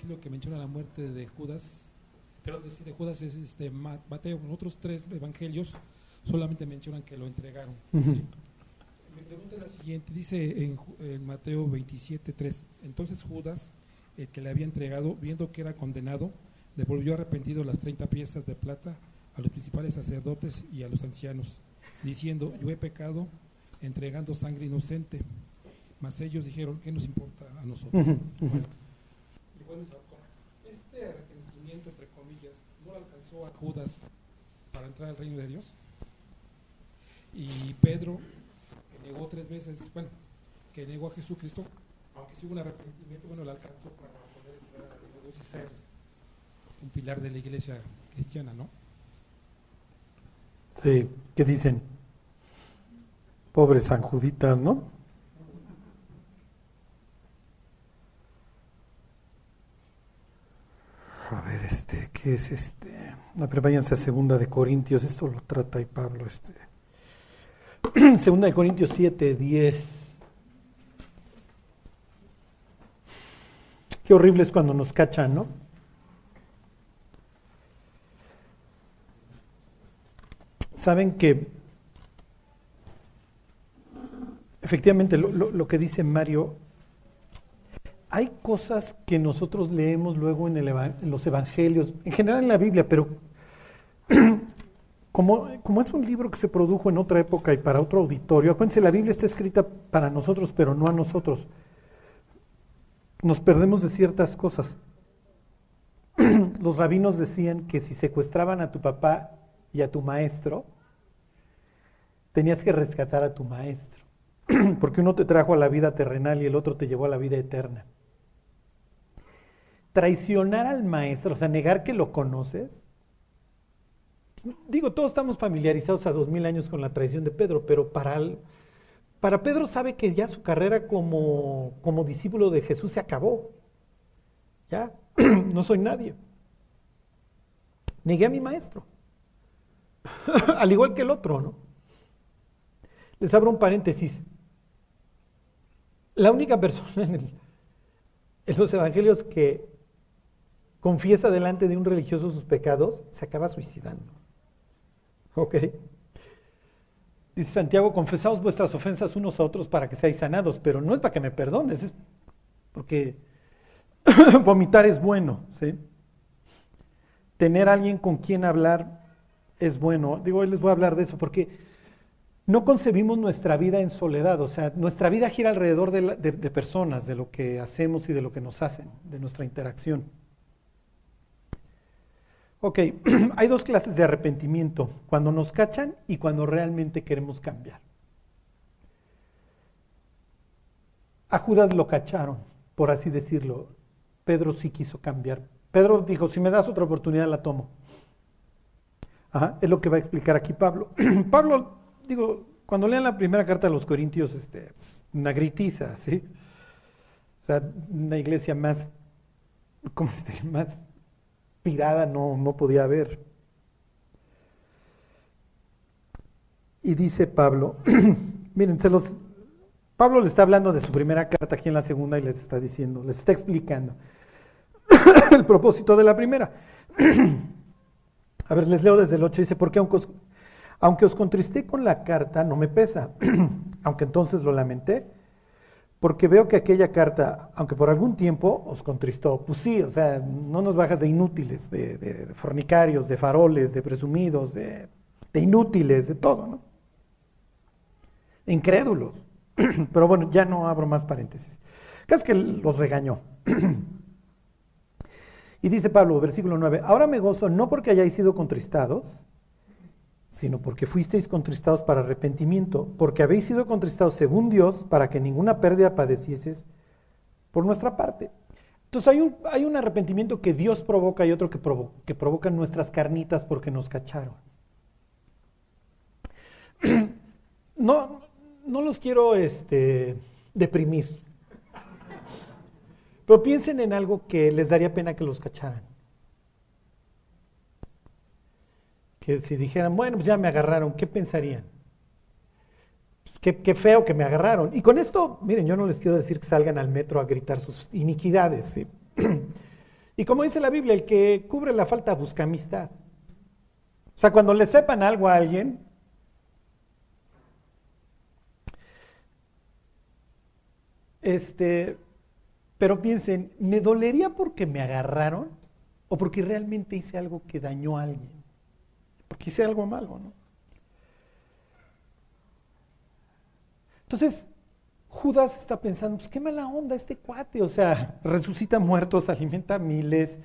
evangelio que menciona la muerte de Judas, pero de, de Judas es este Mateo, en otros tres evangelios solamente mencionan que lo entregaron. Mi pregunta es la siguiente, dice en, en Mateo 27, 3, entonces Judas, el que le había entregado, viendo que era condenado, devolvió arrepentido las 30 piezas de plata a los principales sacerdotes y a los ancianos, diciendo, yo he pecado entregando sangre inocente. Mas ellos dijeron, ¿qué nos importa a nosotros? este arrepentimiento, entre comillas, a Judas para entrar al reino de Dios. Y Pedro, que negó tres veces, bueno, que negó a Jesucristo, aunque sí hubo un arrepentimiento, bueno, le alcanzó para poder entrar al reino de Dios y ser un pilar de la iglesia cristiana, ¿no? Sí, ¿qué dicen? Pobres San Juditas, ¿no? A ver, este, ¿qué es este? Pero váyanse a Segunda de Corintios, esto lo trata ahí Pablo, este. Segunda de Corintios 7, 10. Qué horrible es cuando nos cachan, ¿no? Saben que efectivamente lo, que dice Mario, hay cosas que nosotros leemos luego en, los evangelios, en general en la Biblia, pero como, como, es un libro que se produjo en otra época y para otro auditorio, acuérdense, la Biblia está escrita para nosotros, pero no a nosotros. Nos perdemos de ciertas cosas. los rabinos decían que si secuestraban a tu papá y a tu maestro, tenías que rescatar a tu maestro, porque uno te trajo a la vida terrenal y el otro te llevó a la vida eterna. Traicionar al maestro, o sea, negar que lo conoces. Digo, todos estamos familiarizados a dos mil años con la traición de Pedro, pero para, para Pedro sabe que ya su carrera como, como discípulo de Jesús se acabó. Ya, no soy nadie. Negué a mi maestro. Al igual que el otro, ¿no? Les abro un paréntesis. La única persona en, los evangelios que confiesa delante de un religioso sus pecados se acaba suicidando. ¿Ok? Dice Santiago, confesaos vuestras ofensas unos a otros para que seáis sanados, pero no es para que me perdones, es porque vomitar es bueno, ¿sí? Tener alguien con quien hablar es bueno. Digo, hoy les voy a hablar de eso, porque no concebimos nuestra vida en soledad, o sea, nuestra vida gira alrededor de, personas, de lo que hacemos y de lo que nos hacen, de nuestra interacción. Ok, hay dos clases de arrepentimiento, cuando nos cachan y cuando realmente queremos cambiar. A Judas lo cacharon, por así decirlo. Pedro sí quiso cambiar. Pedro dijo, si me das otra oportunidad la tomo. Ajá, es lo que va a explicar aquí Pablo. Pablo digo, cuando lean la primera carta de los Corintios, este, una gritiza, ¿sí? O sea, una iglesia más, ¿cómo se Más pirada no, no podía haber. Y dice Pablo, miren, se los, Pablo le está hablando de su primera carta aquí en la segunda y les está diciendo, les está explicando el propósito de la primera. A ver, les leo desde el 8, dice, porque aunque aunque os contristé con la carta, no me pesa, aunque entonces lo lamenté, porque veo que aquella carta, aunque por algún tiempo os contristó, pues sí, o sea, no nos bajas de inútiles, de, fornicarios, de faroles, de presumidos, de, inútiles, de todo, ¿no? Incrédulos. Pero bueno, ya no abro más paréntesis. Casi que los regañó. y dice Pablo, versículo 9, ahora me gozo no porque hayáis sido contristados, sino porque fuisteis contristados para arrepentimiento, porque habéis sido contristados según Dios para que ninguna pérdida padecieses por nuestra parte. Entonces hay un, hay un arrepentimiento que Dios provoca y otro que, provo que provocan nuestras carnitas porque nos cacharon. No, no los quiero este, deprimir, pero piensen en algo que les daría pena que los cacharan. Si dijeran, bueno, pues ya me agarraron, ¿qué pensarían? Pues qué, feo que me agarraron. Y con esto, miren, yo no les quiero decir que salgan al metro a gritar sus iniquidades, Y como dice la Biblia, el que cubre la falta busca amistad. O sea, cuando le sepan algo a alguien, este, pero piensen, ¿me dolería porque me agarraron o porque realmente hice algo que dañó a alguien? Porque hice algo malo, ¿no? Entonces, Judas está pensando, pues qué mala onda este cuate, o sea, resucita muertos, alimenta miles.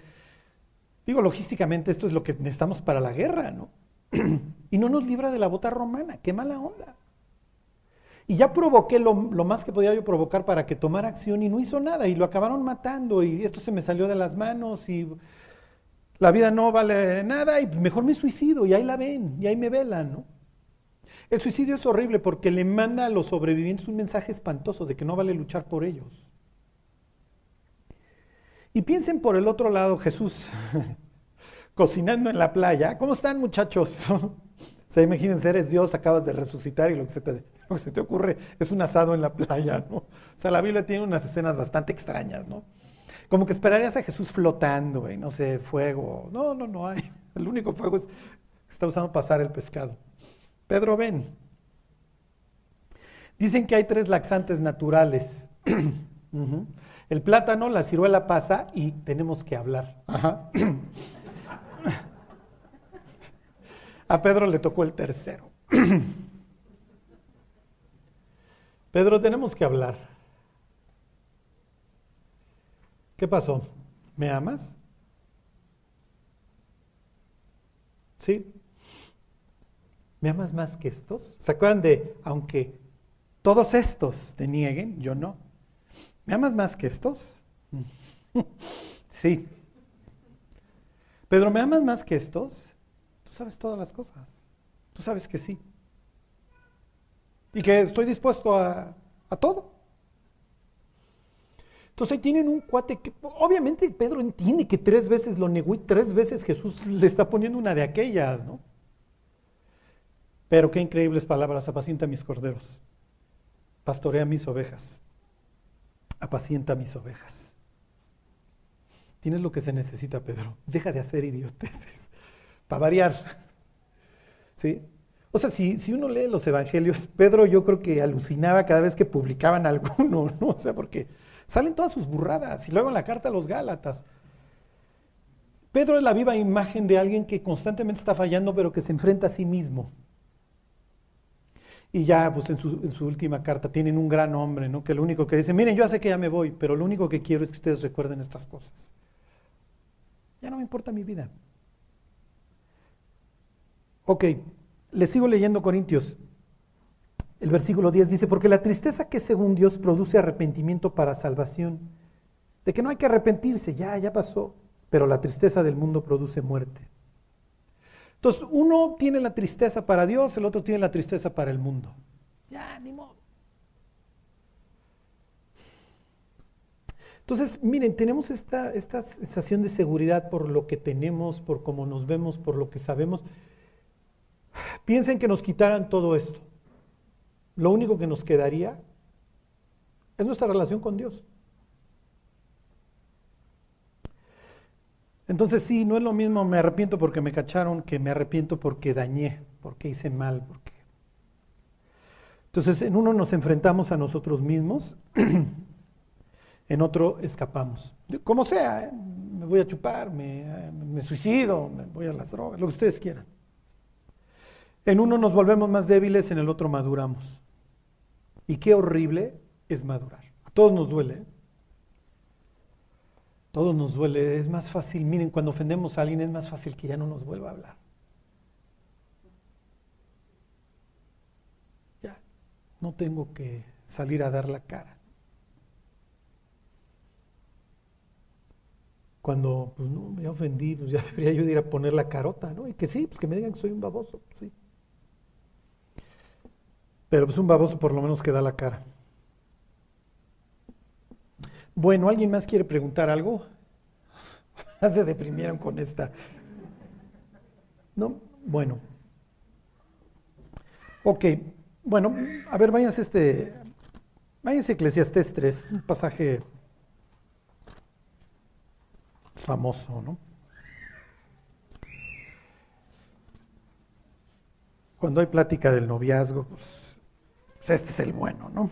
Digo, logísticamente esto es lo que necesitamos para la guerra, ¿no? y no nos libra de la bota romana, qué mala onda. Y ya provoqué lo, más que podía yo provocar para que tomara acción y no hizo nada y lo acabaron matando y esto se me salió de las manos y la vida no vale nada y mejor me suicido y ahí la ven y ahí me velan, ¿no? El suicidio es horrible porque le manda a los sobrevivientes un mensaje espantoso de que no vale luchar por ellos. Y piensen por el otro lado Jesús cocinando en la playa. ¿Cómo están muchachos? o sea, imagínense, eres Dios, acabas de resucitar y lo que, se te, lo que se te ocurre es un asado en la playa, ¿no? O sea, la Biblia tiene unas escenas bastante extrañas, ¿no? Como que esperarías a Jesús flotando, y no sé, fuego. No, no, no hay. El único fuego es que está usando pasar el pescado. Pedro, ven. Dicen que hay tres laxantes naturales. El plátano, la ciruela pasa y tenemos que hablar. A Pedro le tocó el tercero. Pedro, tenemos que hablar. ¿Qué pasó? ¿Me amas? ¿Sí? ¿Me amas más que estos? ¿Se acuerdan de, aunque todos estos te nieguen, yo no? ¿Me amas más que estos? sí. Pedro, ¿me amas más que estos? Tú sabes todas las cosas. Tú sabes que sí. Y que estoy dispuesto a, a todo. Entonces ahí tienen un cuate que obviamente Pedro entiende que tres veces lo negó y tres veces Jesús le está poniendo una de aquellas, ¿no? Pero qué increíbles palabras, apacienta mis corderos, pastorea mis ovejas, apacienta mis ovejas. Tienes lo que se necesita, Pedro. Deja de hacer idioteces, para variar. ¿Sí? O sea, si, si, uno lee los evangelios, Pedro yo creo que alucinaba cada vez que publicaban alguno, ¿no? O sea, porque salen todas sus burradas y luego en la carta a los Gálatas. Pedro es la viva imagen de alguien que constantemente está fallando, pero que se enfrenta a sí mismo. Y ya, pues en su, última carta tienen un gran hombre, ¿no? Que lo único que dice, miren, yo sé que ya me voy, pero lo único que quiero es que ustedes recuerden estas cosas. Ya no me importa mi vida. Ok, les sigo leyendo Corintios. El versículo 10 dice, porque la tristeza que según Dios produce arrepentimiento para salvación, de que no hay que arrepentirse, ya, ya pasó, pero la tristeza del mundo produce muerte. Entonces, uno tiene la tristeza para Dios, el otro tiene la tristeza para el mundo. Ya, ni modo. Entonces, miren, tenemos esta, esta sensación de seguridad por lo que tenemos, por cómo nos vemos, por lo que sabemos. Piensen que nos quitaran todo esto. Lo único que nos quedaría es nuestra relación con Dios. Entonces sí, no es lo mismo me arrepiento porque me cacharon que me arrepiento porque dañé, porque hice mal. Porque... Entonces en uno nos enfrentamos a nosotros mismos, en otro escapamos. Como sea, ¿eh? me voy a chupar, me, me suicido, me voy a las drogas, lo que ustedes quieran. En uno nos volvemos más débiles, en el otro maduramos. Y qué horrible es madurar. A todos nos duele. ¿eh? Todo nos duele, es más fácil, miren, cuando ofendemos a alguien es más fácil que ya no nos vuelva a hablar. Ya, no tengo que salir a dar la cara. Cuando pues no, me ofendí, pues ya debería yo ir a poner la carota, ¿no? Y que sí, pues que me digan que soy un baboso, sí. Pero pues un baboso por lo menos que da la cara. Bueno, ¿alguien más quiere preguntar algo? Se deprimieron con esta. ¿No? Bueno. Ok, bueno, a ver, váyanse este. Váyanse Eclesiastés 3, un pasaje. famoso, ¿no? Cuando hay plática del noviazgo, pues, pues este es el bueno, ¿no?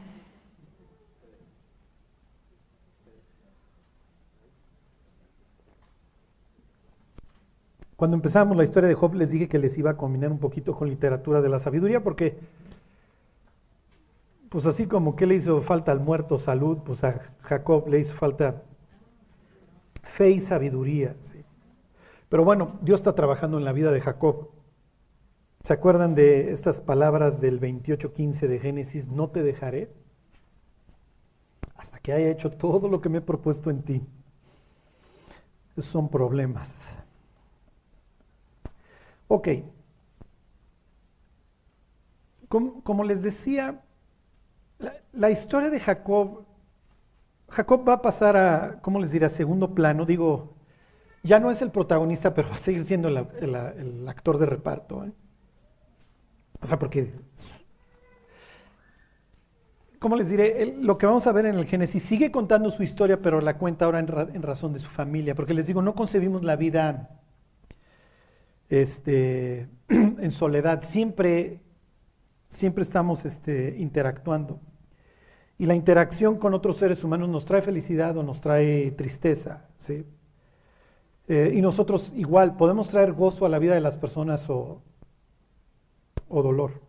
Cuando empezamos la historia de Job les dije que les iba a combinar un poquito con literatura de la sabiduría porque pues así como que le hizo falta al muerto salud, pues a Jacob le hizo falta fe y sabiduría. Pero bueno, Dios está trabajando en la vida de Jacob. ¿Se acuerdan de estas palabras del 28.15 de Génesis? No te dejaré hasta que haya hecho todo lo que me he propuesto en ti. Son problemas. Ok. como les decía, la, historia de Jacob, Jacob va a pasar a, ¿cómo les diré?, a segundo plano. Digo, ya no es el protagonista, pero va a seguir siendo el, actor de reparto. ¿eh? O sea, porque, ¿cómo les diré? lo que vamos a ver en el Génesis sigue contando su historia, pero la cuenta ahora en, razón de su familia. Porque les digo, no concebimos la vida este, en soledad. Siempre, siempre estamos este, interactuando. Y la interacción con otros seres humanos nos trae felicidad o nos trae tristeza. ¿sí? Eh, y nosotros igual podemos traer gozo a la vida de las personas o, o dolor.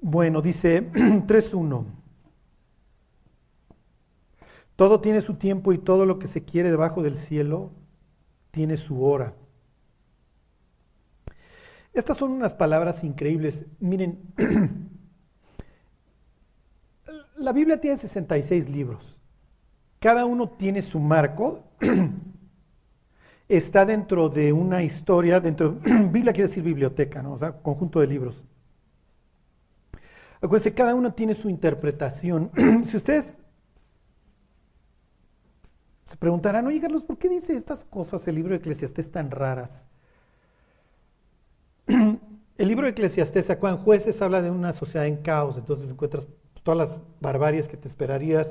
Bueno, dice 3.1. Todo tiene su tiempo y todo lo que se quiere debajo del cielo tiene su hora. Estas son unas palabras increíbles. Miren, la Biblia tiene 66 libros. Cada uno tiene su marco. Está dentro de una historia, dentro, Biblia quiere decir biblioteca, ¿no? O sea, conjunto de libros. Acuérdense, cada uno tiene su interpretación. si ustedes se preguntarán, oye Carlos, ¿por qué dice estas cosas el libro de Eclesiastés tan raras? El libro de Eclesiastés, Juan Jueces habla de una sociedad en caos, entonces encuentras todas las barbaries que te esperarías.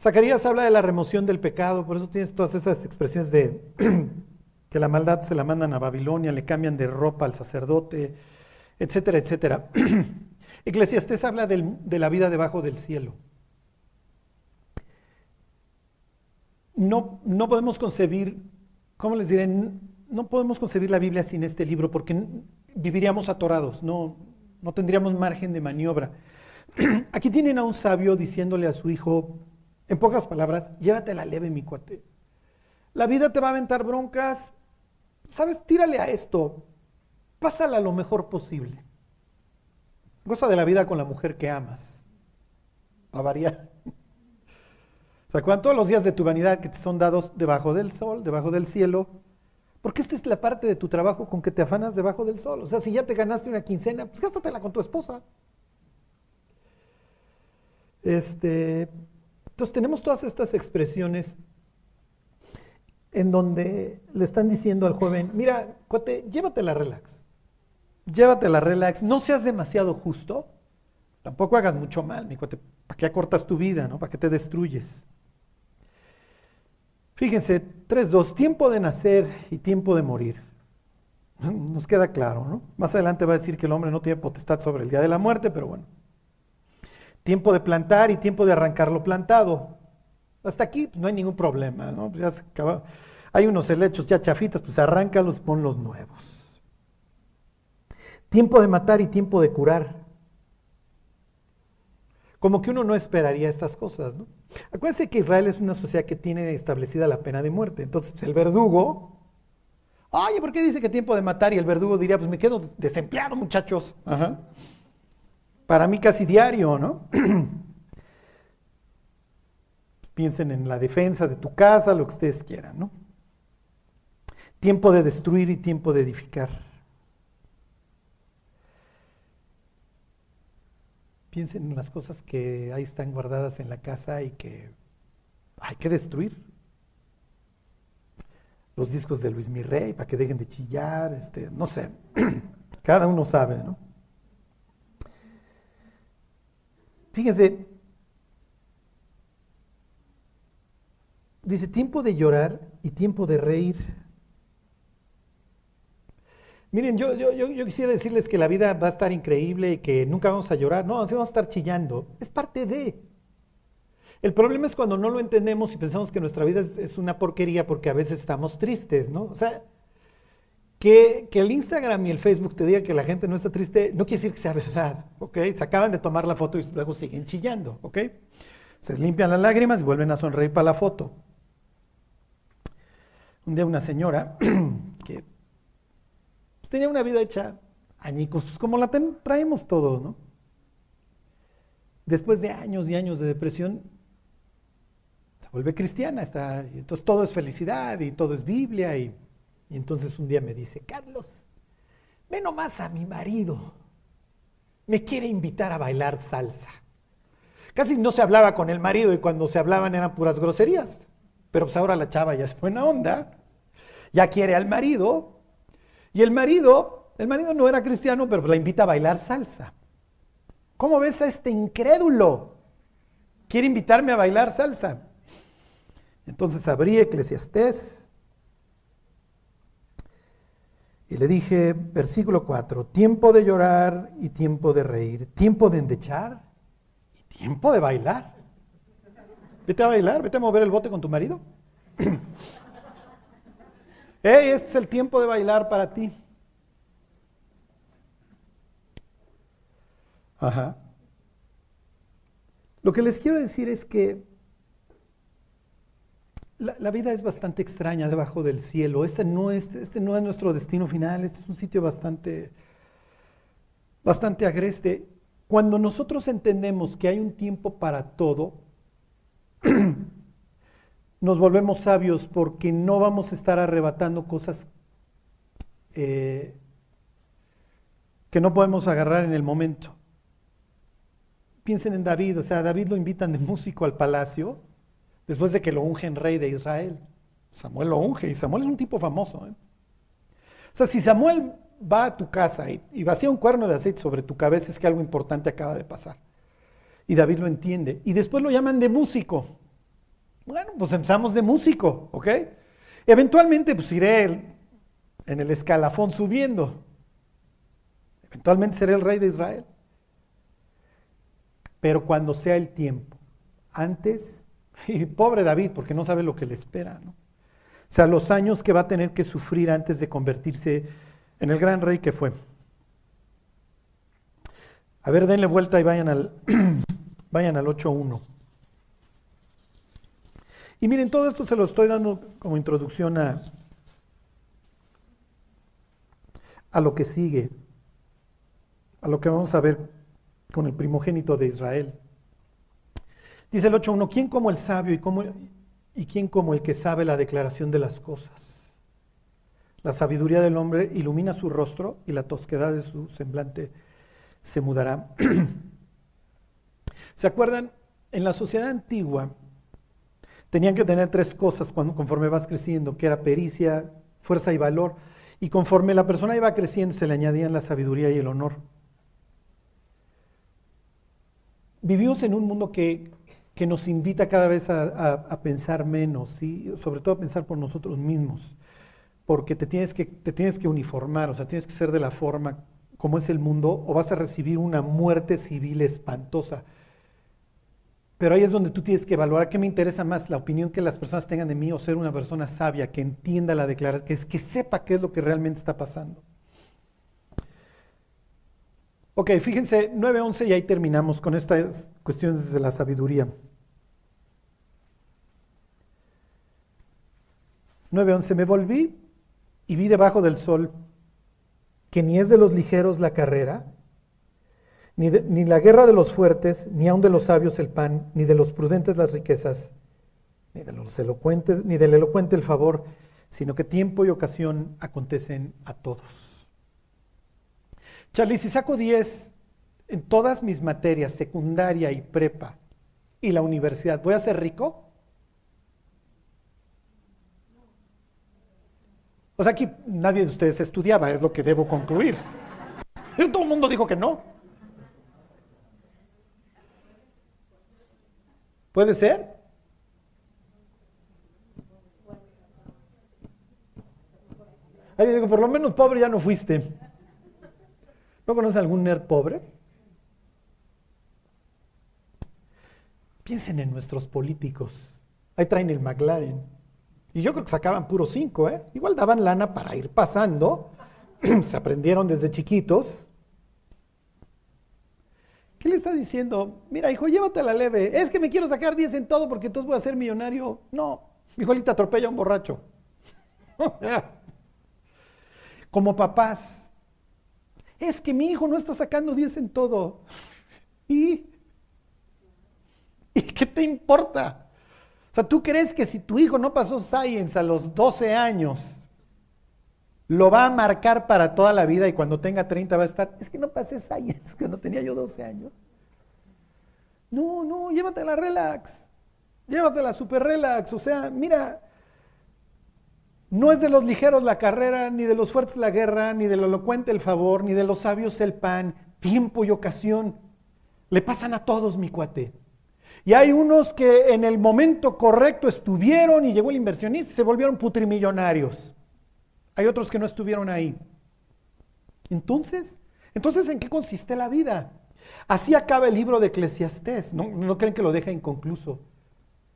Zacarías habla de la remoción del pecado, por eso tienes todas esas expresiones de que la maldad se la mandan a Babilonia, le cambian de ropa al sacerdote, etcétera, etcétera. Eclesiastés habla de la vida debajo del cielo. No, no podemos concebir, ¿cómo les diré? no podemos concebir la Biblia sin este libro porque viviríamos atorados, no, no tendríamos margen de maniobra. Aquí tienen a un sabio diciéndole a su hijo, en pocas palabras, llévatela leve, mi cuate. La vida te va a aventar broncas, ¿sabes? Tírale a esto, pásala lo mejor posible. Goza de la vida con la mujer que amas, a variar. O sea, todos los días de tu vanidad que te son dados debajo del sol, debajo del cielo, porque esta es la parte de tu trabajo con que te afanas debajo del sol. O sea, si ya te ganaste una quincena, pues gástatela con tu esposa. Este, entonces tenemos todas estas expresiones en donde le están diciendo al joven, mira, cuate, llévatela relax. Llévatela relax, no seas demasiado justo, tampoco hagas mucho mal, mi cuate, ¿para qué acortas tu vida, no? ¿Para qué te destruyes? Fíjense, 3.2, tiempo de nacer y tiempo de morir. Nos queda claro, ¿no? Más adelante va a decir que el hombre no tiene potestad sobre el día de la muerte, pero bueno. Tiempo de plantar y tiempo de arrancar lo plantado. Hasta aquí pues, no hay ningún problema, ¿no? Pues, ya se Hay unos helechos ya chafitas, pues arráncalos, pon los nuevos. Tiempo de matar y tiempo de curar. Como que uno no esperaría estas cosas, ¿no? Acuérdense que Israel es una sociedad que tiene establecida la pena de muerte. Entonces, pues, el verdugo, oye, ¿por qué dice que tiempo de matar? Y el verdugo diría, pues me quedo desempleado, muchachos. Para mí casi diario, ¿no? Piensen en la defensa de tu casa, lo que ustedes quieran, ¿no? Tiempo de destruir y tiempo de edificar. Piensen en las cosas que ahí están guardadas en la casa y que hay que destruir. Los discos de Luis Mirrey para que dejen de chillar, este, no sé, cada uno sabe, ¿no? Fíjense, Dice, tiempo de llorar y tiempo de reír. Miren, yo, yo, yo, quisiera decirles que la vida va a estar increíble y que nunca vamos a llorar. No, así vamos a estar chillando. Es parte de. El problema es cuando no lo entendemos y pensamos que nuestra vida es, una porquería porque a veces estamos tristes, ¿no? O sea, que, el Instagram y el Facebook te diga que la gente no está triste, no quiere decir que sea verdad, ¿ok? Se acaban de tomar la foto y luego siguen chillando, ¿ok? Se limpian las lágrimas y vuelven a sonreír para la foto. Un día una señora que pues, tenía una vida hecha añicos, pues como la traemos todos, ¿no? Después de años y años de depresión, se vuelve cristiana, está, entonces todo es felicidad y todo es Biblia. Y, y entonces un día me dice, Carlos, ve nomás a mi marido, me quiere invitar a bailar salsa. Casi no se hablaba con el marido y cuando se hablaban eran puras groserías. Pero pues ahora la chava ya es buena onda, ya quiere al marido. Y el marido, el marido no era cristiano, pero la invita a bailar salsa. ¿Cómo ves a este incrédulo? Quiere invitarme a bailar salsa. Entonces abrí Eclesiastés y le dije, versículo 4, tiempo de llorar y tiempo de reír, tiempo de endechar y tiempo de bailar. Vete a bailar, vete a mover el bote con tu marido. hey, este es el tiempo de bailar para ti. Ajá. Lo que les quiero decir es que la, vida es bastante extraña debajo del cielo. Este no, es, este no es nuestro destino final, este es un sitio bastante, bastante agreste. Cuando nosotros entendemos que hay un tiempo para todo, nos volvemos sabios porque no vamos a estar arrebatando cosas eh, que no podemos agarrar en el momento. Piensen en David, o sea, David lo invitan de músico al palacio después de que lo ungen rey de Israel. Samuel lo unge y Samuel es un tipo famoso. ¿eh? O sea, si Samuel va a tu casa y, y vacía un cuerno de aceite sobre tu cabeza, es que algo importante acaba de pasar. Y David lo entiende. Y después lo llaman de músico. Bueno, pues empezamos de músico, ¿ok? Eventualmente, pues iré en el escalafón subiendo. Eventualmente seré el rey de Israel. Pero cuando sea el tiempo, antes y pobre David, porque no sabe lo que le espera, ¿no? O sea, los años que va a tener que sufrir antes de convertirse en el gran rey que fue. A ver, denle vuelta y vayan al, vayan al 8.1. Y miren, todo esto se lo estoy dando como introducción a, a lo que sigue, a lo que vamos a ver con el primogénito de Israel. Dice el 8.1, ¿quién como el sabio y, como, y quién como el que sabe la declaración de las cosas? La sabiduría del hombre ilumina su rostro y la tosquedad de su semblante se mudará. ¿Se acuerdan? En la sociedad antigua tenían que tener tres cosas cuando, conforme vas creciendo, que era pericia, fuerza y valor. Y conforme la persona iba creciendo se le añadían la sabiduría y el honor. Vivimos en un mundo que que nos invita cada vez a, pensar menos y sobre todo a pensar por nosotros mismos, porque te tienes, que, te tienes que uniformar, o sea, tienes que ser de la forma como es el mundo o vas a recibir una muerte civil espantosa. Pero ahí es donde tú tienes que evaluar qué me interesa más, la opinión que las personas tengan de mí o ser una persona sabia que entienda la declaración, que, es, que sepa qué es lo que realmente está pasando. Ok, fíjense, 9.11 y ahí terminamos con estas cuestiones de la sabiduría. 9.11, me volví y vi debajo del sol que ni es de los ligeros la carrera, ni, ni, la guerra de los fuertes, ni aun de los sabios el pan, ni de los prudentes las riquezas, ni de los elocuentes, ni del elocuente el favor, sino que tiempo y ocasión acontecen a todos. Charlie, si saco 10 en todas mis materias, secundaria y prepa, y la universidad, ¿voy a ser rico? O sea, aquí nadie de ustedes estudiaba, es lo que debo concluir. Todo el mundo dijo que no. ¿Puede ser? Ahí digo, por lo menos pobre ya no fuiste. ¿No conoces algún nerd pobre? Piensen en nuestros políticos. Ahí traen el McLaren. Y yo creo que sacaban puro cinco, ¿eh? Igual daban lana para ir pasando. Se aprendieron desde chiquitos. ¿Qué le está diciendo? Mira, hijo, llévatela leve. Es que me quiero sacar 10 en todo porque entonces voy a ser millonario. No, mi hijo atropella a un borracho. Como papás. Es que mi hijo no está sacando 10 en todo. ¿Y? ¿Y qué te importa? Sea, ¿tú crees que si tu hijo no pasó Science a los 12 años, lo va a marcar para toda la vida y cuando tenga 30 va a estar, es que no pasé Science cuando tenía yo 12 años? No, no, llévatela relax. Llévatela super relax. O sea, mira, no es de los ligeros la carrera, ni de los fuertes la guerra, ni del elocuente el favor, ni de los sabios el pan. Tiempo y ocasión le pasan a todos, mi cuate. Y hay unos que en el momento correcto estuvieron y llegó el inversionista y se volvieron putrimillonarios. Hay otros que no estuvieron ahí. Entonces, entonces ¿en qué consiste la vida? Así acaba el libro de Eclesiastés. No, creen que lo deja inconcluso.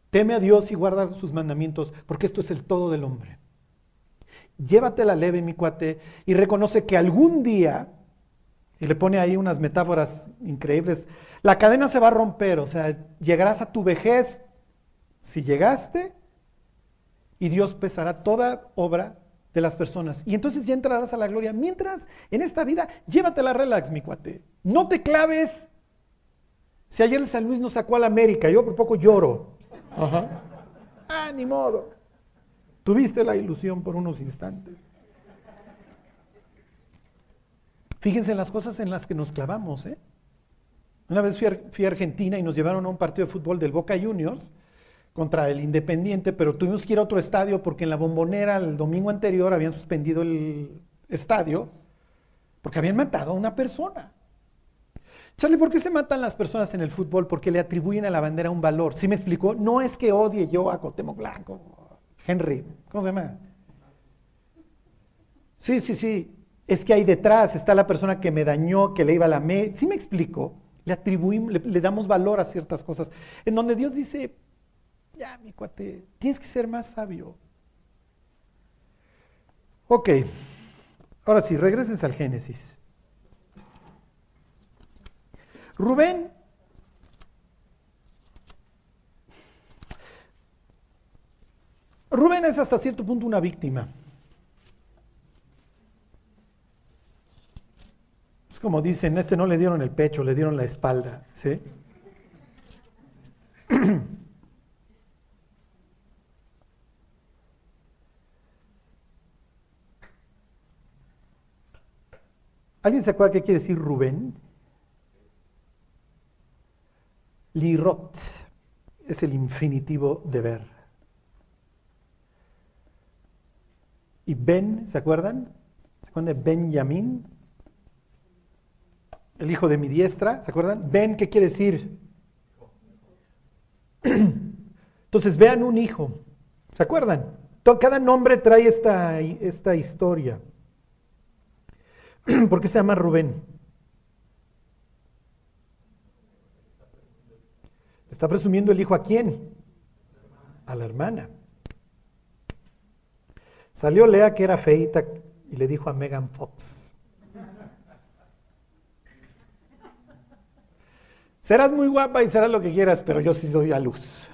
Teme a Dios y guarda sus mandamientos, porque esto es el todo del hombre. Llévatela leve, mi cuate, y reconoce que algún día y le pone ahí unas metáforas increíbles. La cadena se va a romper, o sea, llegarás a tu vejez si llegaste y Dios pesará toda obra de las personas. Y entonces ya entrarás a la gloria. Mientras, en esta vida, llévatela relax, mi cuate. No te claves. Si ayer el San Luis nos sacó a la América, yo por poco lloro. Ajá. Ah, ni modo. Tuviste la ilusión por unos instantes. Fíjense en las cosas en las que nos clavamos. ¿eh? Una vez fui a, Argentina y nos llevaron a un partido de fútbol del Boca Juniors contra el Independiente, pero tuvimos que ir a otro estadio porque en la bombonera el domingo anterior habían suspendido el estadio porque habían matado a una persona. Charlie, ¿por qué se matan las personas en el fútbol? Porque le atribuyen a la bandera un valor. ¿Sí me explicó? No es que odie yo a Cotemo Blanco, Henry, ¿cómo se llama? Sí, sí, sí es que ahí detrás está la persona que me dañó, que le iba a la me. ¿Sí me explico? Le atribuimos, le, damos valor a ciertas cosas. En donde Dios dice, ya, mi cuate, tienes que ser más sabio. Ok, ahora sí, regresen al Génesis. Rubén Rubén es hasta cierto punto una víctima. Como dicen, este no le dieron el pecho, le dieron la espalda. ¿sí? ¿Alguien se acuerda qué quiere decir Rubén? Lirot es el infinitivo de ver. Y Ben, ¿se acuerdan? ¿Se acuerdan de Benjamín? El hijo de mi diestra, ¿se acuerdan? Ven, ¿qué quiere decir? Entonces vean un hijo, ¿se acuerdan? Cada nombre trae esta, esta historia. ¿Por qué se llama Rubén? ¿Está presumiendo el hijo a quién? A la hermana. Salió Lea que era feita y le dijo a Megan Fox, Serás muy guapa y serás lo que quieras, pero yo sí doy a luz.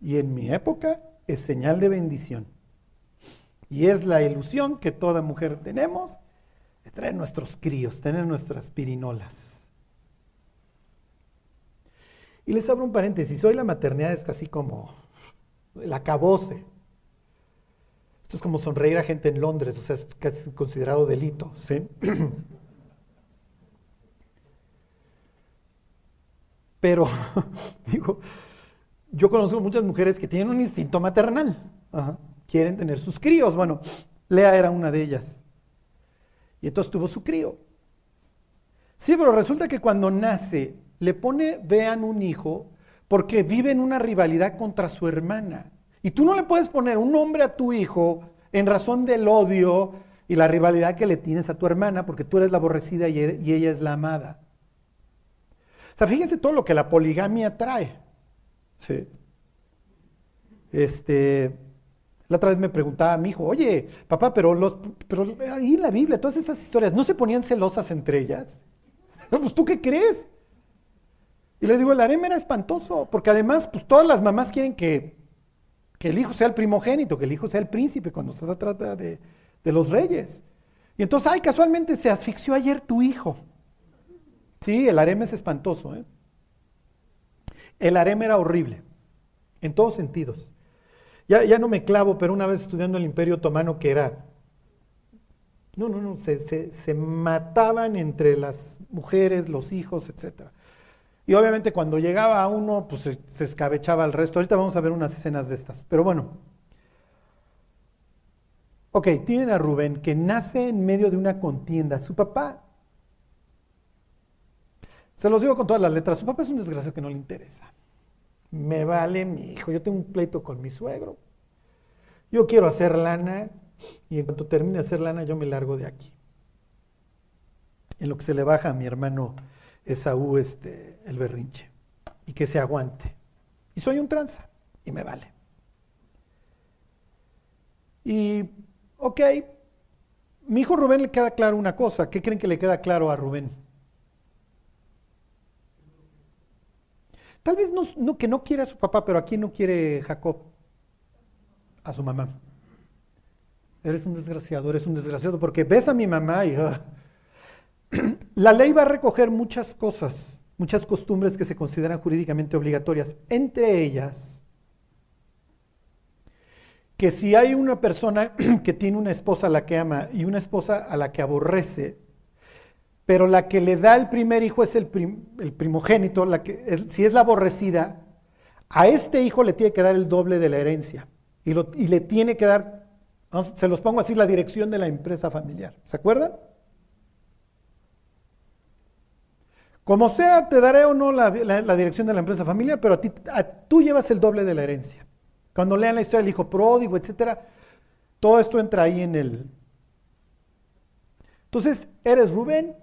Y en mi época es señal de bendición. Y es la ilusión que toda mujer tenemos de traer nuestros críos, tener nuestras pirinolas. Y les abro un paréntesis, hoy la maternidad es casi como el acabose. Esto es como sonreír a gente en Londres, o sea, es casi considerado delito. ¿sí? Pero, digo, yo conozco muchas mujeres que tienen un instinto maternal. Quieren tener sus críos. Bueno, Lea era una de ellas. Y entonces tuvo su crío. Sí, pero resulta que cuando nace, le pone, vean un hijo, porque vive en una rivalidad contra su hermana. Y tú no le puedes poner un nombre a tu hijo en razón del odio y la rivalidad que le tienes a tu hermana porque tú eres la aborrecida y e-, ella es la amada. O sea, fíjense todo lo que la poligamia trae. Sí. Este, la otra vez me preguntaba a mi hijo, oye, papá, pero, los, pero ahí en la Biblia, todas esas historias, ¿no se ponían celosas entre ellas? pues tú qué crees? Y le digo, el harem era espantoso, porque además, pues todas las mamás quieren que, que el hijo sea el primogénito, que el hijo sea el príncipe cuando se trata de, de los reyes. Y entonces, ay, casualmente se asfixió ayer tu hijo. Sí, el harem es espantoso. ¿eh? El harem era horrible, en todos sentidos. Ya, ya no me clavo, pero una vez estudiando el Imperio Otomano que era... No, no, no, se, mataban entre las mujeres, los hijos, etc. Y obviamente cuando llegaba a uno, pues se, se escabechaba al resto. Ahorita vamos a ver unas escenas de estas. Pero bueno, Ok, tienen a Rubén que nace en medio de una contienda. Su papá, se los digo con todas las letras, su papá es un desgraciado que no le interesa me vale mi hijo, yo tengo un pleito con mi suegro, yo quiero hacer lana y en cuanto termine de hacer lana yo me largo de aquí. En lo que se le baja a mi hermano Esaú este, el berrinche y que se aguante. Y soy un tranza y me vale. Y, ok, mi hijo Rubén le queda claro una cosa. ¿Qué creen que le queda claro a Rubén? Tal vez no, que no quiere a su papá, pero aquí no quiere Jacob a su mamá. Eres un desgraciado, eres un desgraciado, porque ves a mi mamá y... Ah. La ley va a recoger muchas cosas, muchas costumbres que se consideran jurídicamente obligatorias, entre ellas que si hay una persona que tiene una esposa a la que ama y una esposa a la que aborrece, pero la que le da el primer hijo es el, primogénito, la que, si es la aborrecida, a este hijo le tiene que dar el doble de la herencia y, le tiene que dar, se los pongo así, la dirección de la empresa familiar. ¿Se acuerdan? Como sea, te daré o no la, dirección de la empresa familiar, pero a ti, tú llevas el doble de la herencia. Cuando lean la historia del hijo pródigo, etcétera, todo esto entra ahí en el. Entonces, eres Rubén,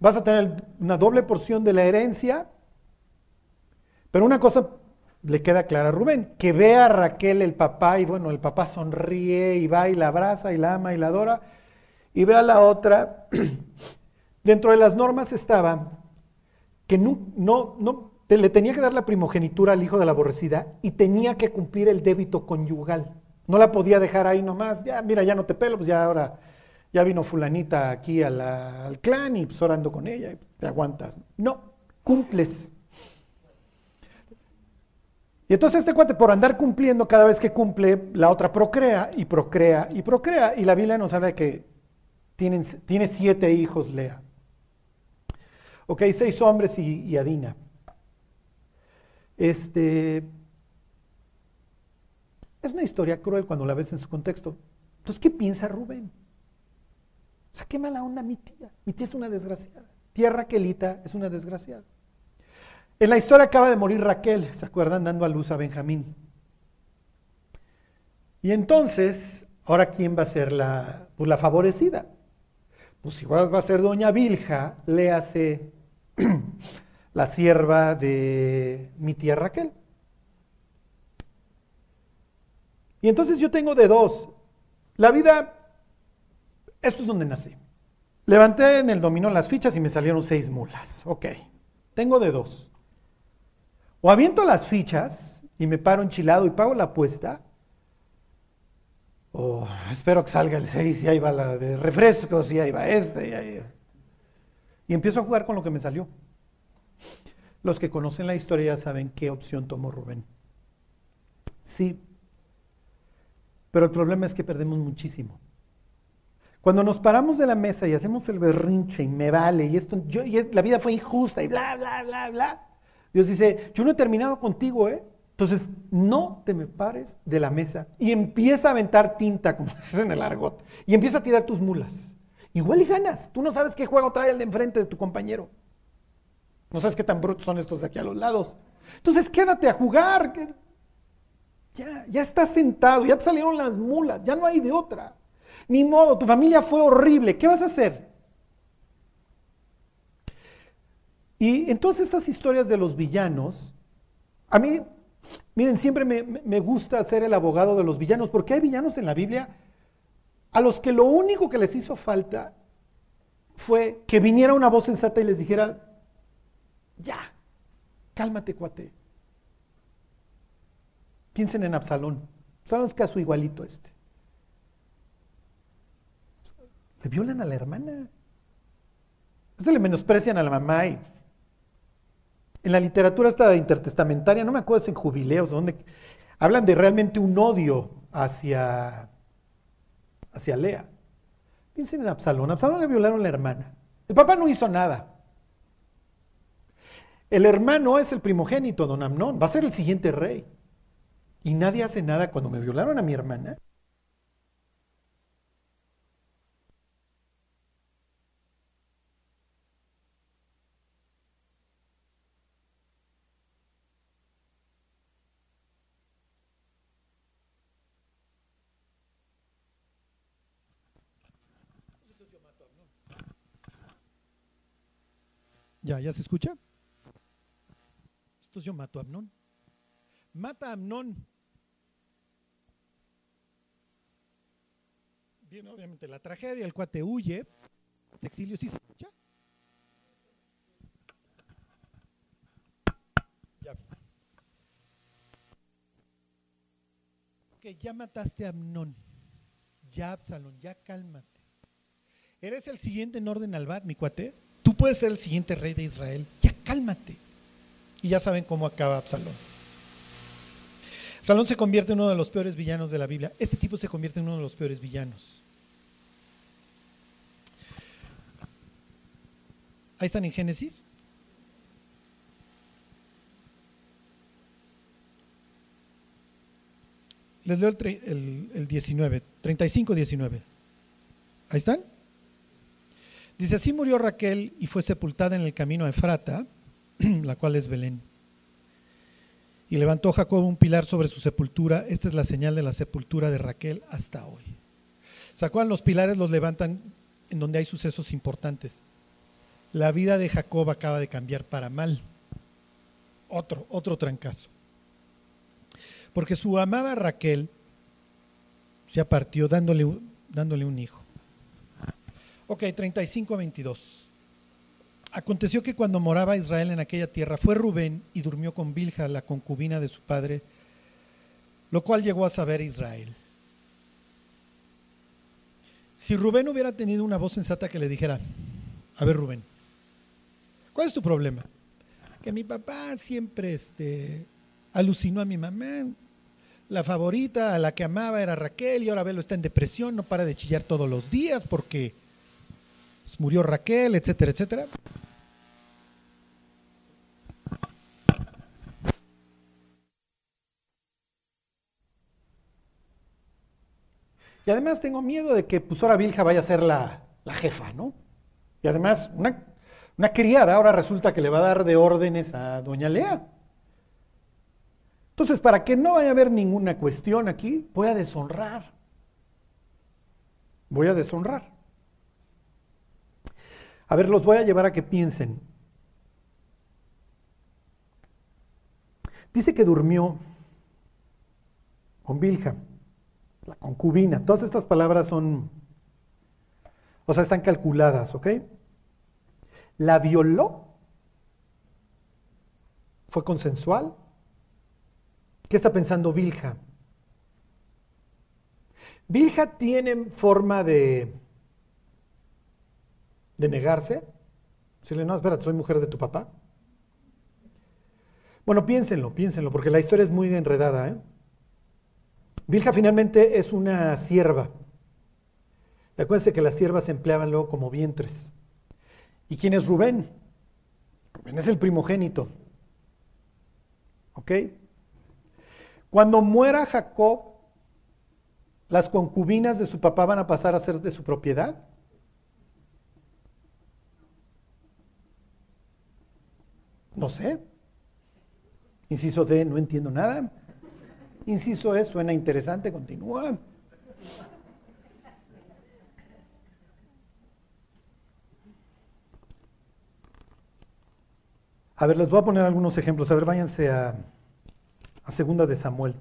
vas a tener una doble porción de la herencia, pero una cosa le queda clara a Rubén, que ve a Raquel el papá y bueno, el papá sonríe y va y la abraza y la ama y la adora, y ve a la otra, dentro de las normas estaba que no, no, le tenía que dar la primogenitura al hijo de la aborrecida y tenía que cumplir el débito conyugal. No la podía dejar ahí nomás, ya mira, ya no te pelo, pues ya ahora ya vino fulanita aquí al clan y pues orando con ella, y te aguantas. No, cumples. Y entonces este cuate, por andar cumpliendo, cada vez que cumple, la otra procrea y procrea y procrea. Y la Biblia nos habla de que tienen, tiene siete hijos, Lea. Ok, seis hombres y, y Adina. Este, es una historia cruel cuando la ves en su contexto. Entonces, ¿qué piensa Rubén? Qué mala onda mi tía. Mi tía es una desgraciada. Tía Raquelita es una desgraciada. En la historia acaba de morir Raquel, ¿se acuerdan? Dando a luz a Benjamín. Y entonces, ahora quién va a ser la, pues la favorecida. Pues igual va a ser doña Vilja, le hace la sierva de mi tía Raquel. Y entonces yo tengo de dos. La vida esto es donde nací. Levanté en el dominó las fichas y me salieron seis mulas. Ok, tengo de dos. O aviento las fichas y me paro enchilado y pago la apuesta. O espero que salga el seis y ahí va la de refrescos y ahí va este y ahí. Y empiezo a jugar con lo que me salió. Los que conocen la historia ya saben qué opción tomó Rubén. Sí, pero el problema es que perdemos muchísimo. Cuando nos paramos de la mesa y hacemos el berrinche y me vale, y esto, y la vida fue injusta y bla, bla, bla, bla. Dios dice, yo no he terminado contigo, ¿eh? Entonces, no te me pares de la mesa y empieza a aventar tinta, como dices en el argot, y empieza a tirar tus mulas. Igual y ganas. Tú no sabes qué juego trae el de enfrente de tu compañero. No sabes qué tan brutos son estos de aquí a los lados. Entonces, quédate a jugar. Ya, ya estás sentado, ya te salieron las mulas, ya no hay de otra. Ni modo, tu familia fue horrible. ¿Qué vas a hacer? Y entonces estas historias de los villanos, a mí, miren, siempre me, gusta ser el abogado de los villanos, porque hay villanos en la Biblia a los que lo único que les hizo falta fue que viniera una voz sensata y les dijera, ya, cálmate, cuate. Piensen en Absalón. Absalón es caso igualito este. Le violan a la hermana. Este le menosprecian a la mamá en la literatura esta intertestamentaria, no me acuerdo si en jubileos, donde hablan de realmente un odio hacia, hacia Lea. Piensen en Absalón. Absalón le violaron a la hermana. El papá no hizo nada. El hermano es el primogénito, don Amnón. Va a ser el siguiente rey. Y nadie hace nada cuando me violaron a mi hermana. Ya, ¿ya se escucha? Entonces yo mato a Amnón. Mata a Amnón. Viene obviamente la tragedia, el cuate huye. Este exilio sí se escucha. Ya. Ok, ya mataste a Amnón. Ya, Absalón, ya cálmate. Eres el siguiente en orden al bat, mi cuate. Puedes ser el siguiente rey de Israel. Ya cálmate. Y ya saben cómo acaba Absalón. Absalón se convierte en uno de los peores villanos de la Biblia. Este tipo se convierte en uno de los peores villanos. Ahí están en Génesis. Les leo el, el 19, 35, 19. Ahí están. Dice, así murió Raquel y fue sepultada en el camino a Efrata, la cual es Belén. Y levantó Jacob un pilar sobre su sepultura. Esta es la señal de la sepultura de Raquel hasta hoy. ¿Se Los pilares los levantan en donde hay sucesos importantes. La vida de Jacob acaba de cambiar para mal. Otro, otro trancazo. Porque su amada Raquel se partió dándole, dándole un hijo. Ok, 35 a 22. Aconteció que cuando moraba Israel en aquella tierra, fue Rubén y durmió con Bilja, la concubina de su padre, lo cual llegó a saber Israel. Si Rubén hubiera tenido una voz sensata que le dijera, a ver Rubén, ¿cuál es tu problema? Que mi papá siempre este, alucinó a mi mamá, la favorita, a la que amaba era Raquel y ahora velo está en depresión, no para de chillar todos los días porque murió Raquel, etcétera, etcétera. Y además tengo miedo de que pues ahora Vilja vaya a ser la, jefa, ¿no? Y además una, una, criada ahora resulta que le va a dar de órdenes a doña Lea. Entonces, para que no vaya a haber ninguna cuestión aquí, voy a deshonrar. Voy a deshonrar. A ver, los voy a llevar a que piensen. Dice que durmió con Bilja, la concubina. Todas estas palabras son, o sea, están calculadas, ¿ok? La violó. ¿Fue consensual? ¿Qué está pensando Bilja? Bilja tiene forma de de negarse. Decirle, no, espérate, soy mujer de tu papá. Bueno, piénsenlo, piénsenlo, porque la historia es muy enredada. ¿eh? Vilja finalmente es una sierva. Acuérdense que las siervas se empleaban luego como vientres. ¿Y quién es Rubén? Rubén es el primogénito. ¿Ok? Cuando muera Jacob, las concubinas de su papá van a pasar a ser de su propiedad. No sé. Inciso D, no entiendo nada. Inciso E, suena interesante, continúa. A ver, les voy a poner algunos ejemplos. A ver, váyanse a, a Segunda de Samuel.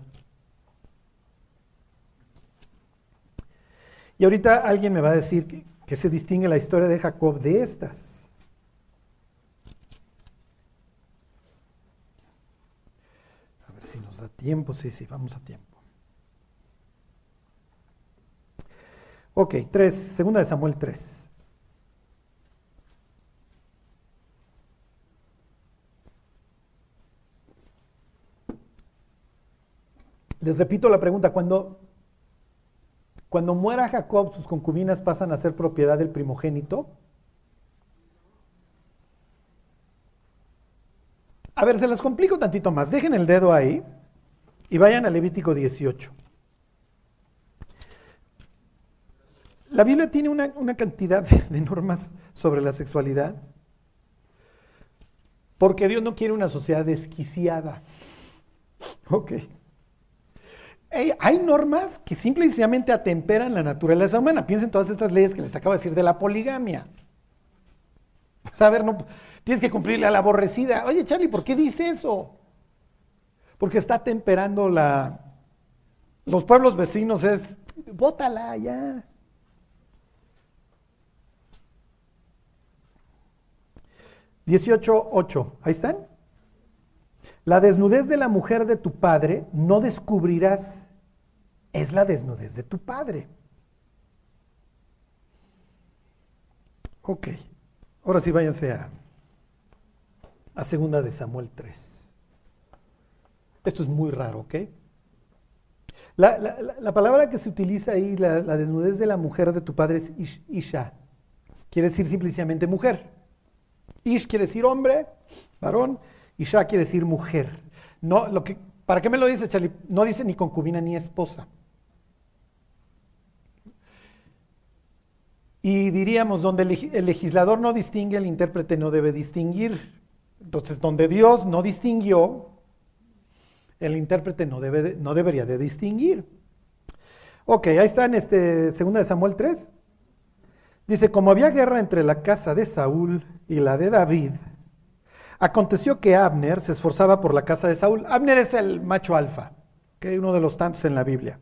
Y ahorita alguien me va a decir que se distingue la historia de Jacob de estas. A tiempo. Sí, sí, vamos a tiempo. Ok, 3, segunda de Samuel 3. Les repito la pregunta, cuando, cuando muera Jacob, sus concubinas pasan a ser propiedad del primogénito. A ver, se las complico tantito más. Dejen el dedo ahí y vayan a Levítico 18. La Biblia tiene una, una cantidad de normas sobre la sexualidad porque Dios no quiere una sociedad desquiciada. Ok. Hay, normas que simple y sencillamente atemperan la naturaleza humana. Piensen en todas estas leyes que les acabo de decir de la poligamia. Pues, a ver, no, tienes que cumplirle a la aborrecida. Oye, Charlie, ¿por qué dice eso? Porque está temperando la... Los pueblos vecinos es, bótala ya. Dieciocho, ocho. ¿Ahí están? La desnudez de la mujer de tu padre no descubrirás, es la desnudez de tu padre. Ok, ahora sí váyanse a, a segunda de Samuel 3. Esto es muy raro, ¿ok? La, la, la palabra que se utiliza ahí, la, la, desnudez de la mujer de tu padre es ish, Isha. Quiere decir simplemente mujer. Ish quiere decir hombre, varón. Isha quiere decir mujer. No, lo que, ¿Para qué me lo dice, Charlie? No dice ni concubina ni esposa. Y diríamos, donde el legislador no distingue, el intérprete no debe distinguir. Entonces, donde Dios no distinguió, el intérprete no, debe, no debería de distinguir. Ok, ahí está en este, 2 de Samuel 3. Dice, como había guerra entre la casa de Saúl y la de David, Aconteció que Abner se esforzaba por la casa de Saúl. Abner es el macho alfa, que uno de los tantos en la Biblia.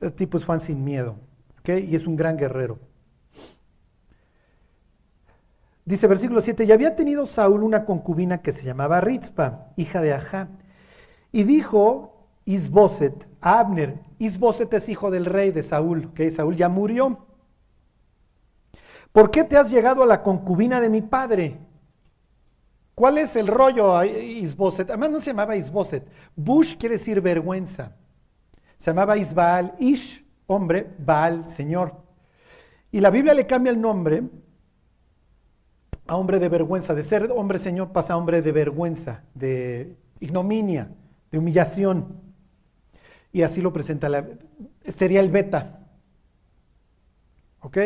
El tipo es Juan sin miedo, y es un gran guerrero. Dice versículo 7, y había tenido Saúl una concubina que se llamaba Ritzpa, hija de Ajá. Y dijo Isboset a Abner, Isboset es hijo del rey de Saúl, que Saúl ya murió. ¿Por qué te has llegado a la concubina de mi padre? ¿Cuál es el rollo, Isboset? Además no se llamaba Isboset. Bush quiere decir vergüenza. Se llamaba Isbaal, Ish, hombre, Baal, señor. Y la Biblia le cambia el nombre a hombre de vergüenza. De ser hombre señor pasa a hombre de vergüenza, de ignominia, de humillación. Y así lo presenta la... Sería el beta. ¿Ok?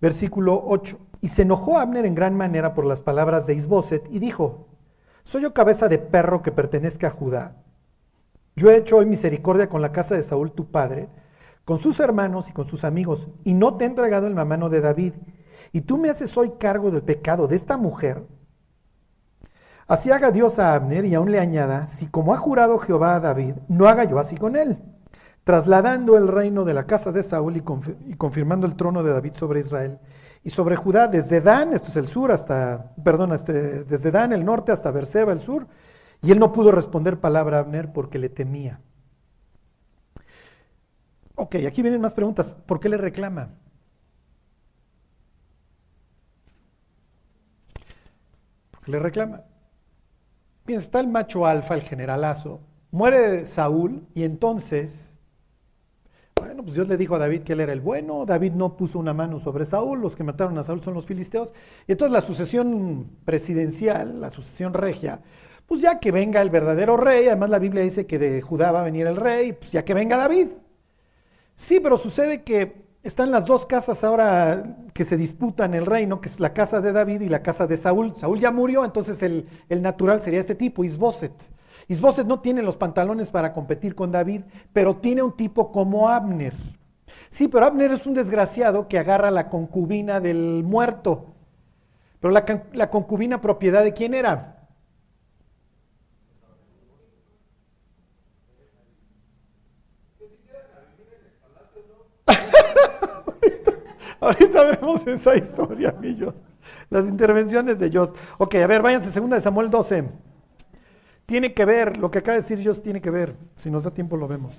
Versículo 8. Y se enojó Abner en gran manera por las palabras de Isboset y dijo, ¿soy yo cabeza de perro que pertenezca a Judá? Yo he hecho hoy misericordia con la casa de Saúl tu padre, con sus hermanos y con sus amigos, y no te he entregado en la mano de David, y tú me haces hoy cargo del pecado de esta mujer. Así haga Dios a Abner y aún le añada, si como ha jurado Jehová a David, no haga yo así con él trasladando el reino de la casa de Saúl y, confirmando el trono de David sobre Israel y sobre Judá, desde Dan, esto es el sur, hasta, perdón, este, desde Dan, el norte, hasta Berseba, el sur, y él no pudo responder palabra a Abner porque le temía. Ok, aquí vienen más preguntas. ¿Por qué le reclama? Le reclama. Bien, está el macho alfa, el generalazo, muere Saúl y entonces bueno, pues Dios le dijo a David que él era el bueno, David no puso una mano sobre Saúl, los que mataron a Saúl son los filisteos, y entonces la sucesión presidencial, la sucesión regia, pues ya que venga el verdadero rey, además la Biblia dice que de Judá va a venir el rey, pues ya que venga David. Sí, pero sucede que están las dos casas ahora que se disputan el reino, que es la casa de David y la casa de Saúl. Saúl ya murió, entonces el, el natural sería este tipo, Isboset. Isboset no tiene los pantalones para competir con David, pero tiene un tipo como Abner. Sí, pero Abner es un desgraciado que agarra la concubina del muerto. Pero la, la concubina propiedad de quién era? Ahorita, vemos esa historia, amigos. Las intervenciones de Dios. Ok, a ver, váyanse, segunda de Samuel 12. Tiene que ver, lo que acaba de decir Dios tiene que ver. Si nos da tiempo lo vemos.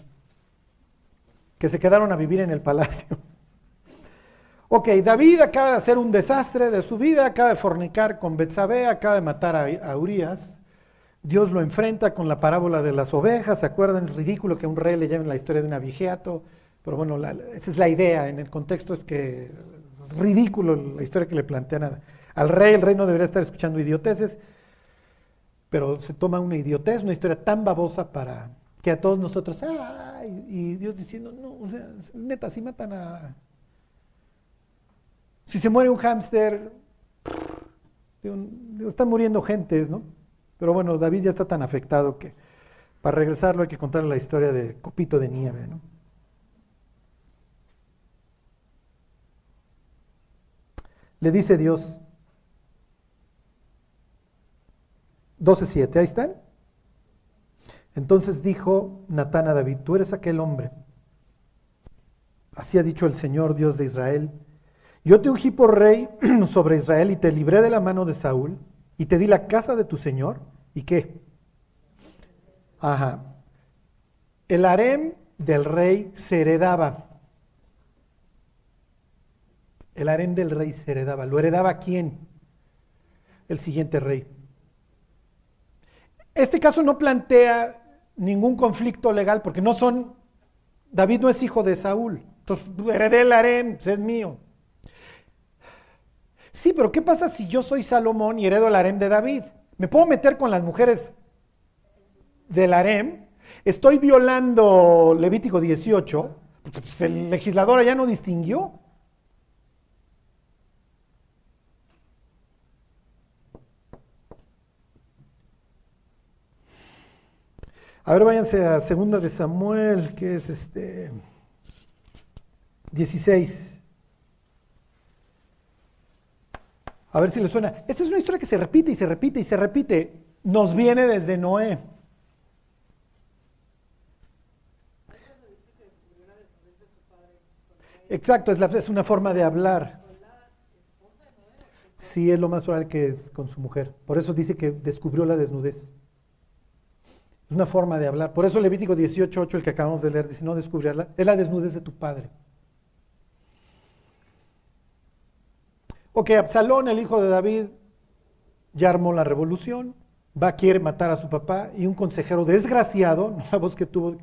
Que se quedaron a vivir en el palacio. Ok, David acaba de hacer un desastre de su vida, acaba de fornicar con Betsabé, acaba de matar a, Urias. Dios lo enfrenta con la parábola de las ovejas. ¿Se acuerdan? Es ridículo que un rey le llame la historia de un abigeato. Pero bueno, esa es la idea. En el contexto es que es ridículo la historia que le plantean al rey. El rey no debería estar escuchando idioteces. Pero se toma una idiotez, una historia tan babosa para que a todos nosotros, ¡ay! Y Dios diciendo, no, o sea, neta, si matan a. Si se muere un hámster, están muriendo gentes, ¿no? Pero bueno, David ya está tan afectado que para regresarlo hay que contarle la historia de Copito de Nieve, ¿no? Le dice Dios, 12.7, ahí están. Entonces dijo Natán a David, tú eres aquel hombre. Así ha dicho el Señor Dios de Israel. Yo te ungí por rey sobre Israel y te libré de la mano de Saúl y te di la casa de tu Señor. ¿Y qué? Ajá. El harem del rey se heredaba. El harén del rey se heredaba. ¿Lo heredaba quién? El siguiente rey. Este caso no plantea ningún conflicto legal porque no son, David no es hijo de Saúl. Entonces, heredé el harén, pues es mío. Sí, pero ¿qué pasa si yo soy Salomón y heredo el harén de David? ¿Me puedo meter con las mujeres del harén? Estoy violando Levítico 18. Pues el legislador ya no distinguió. A ver, váyanse a segunda de Samuel, que es este 16. A ver si le suena. Esta es una historia que se repite y se repite y se repite. Nos viene desde Noé. Exacto, es, la, es una forma de hablar. Sí, es lo más probable que es con su mujer. Por eso dice que descubrió la desnudez. Es una forma de hablar. Por eso Levítico 18.8, el que acabamos de leer, dice, no descubrirla, es la desnudez de tu padre. Ok, Absalón, el hijo de David, ya armó la revolución, va a quiere matar a su papá y un consejero desgraciado, la voz que tuvo,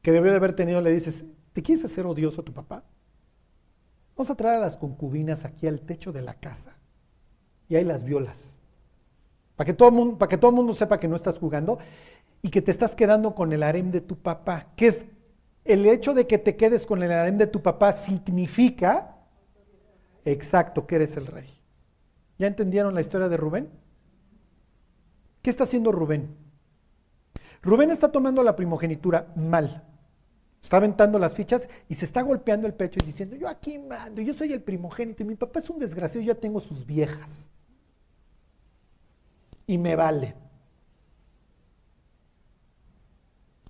que debió de haber tenido, le dices, ¿te quieres hacer odioso a tu papá? Vamos a traer a las concubinas aquí al techo de la casa y ahí las violas. Para que todo el mundo, para que todo el mundo sepa que no estás jugando y que te estás quedando con el harem de tu papá. Que es el hecho de que te quedes con el harem de tu papá significa exacto que eres el rey. ¿Ya entendieron la historia de Rubén? ¿Qué está haciendo Rubén? Rubén está tomando la primogenitura mal. Está aventando las fichas y se está golpeando el pecho y diciendo, yo aquí mando, yo soy el primogénito y mi papá es un desgraciado, yo ya tengo sus viejas. Y me vale.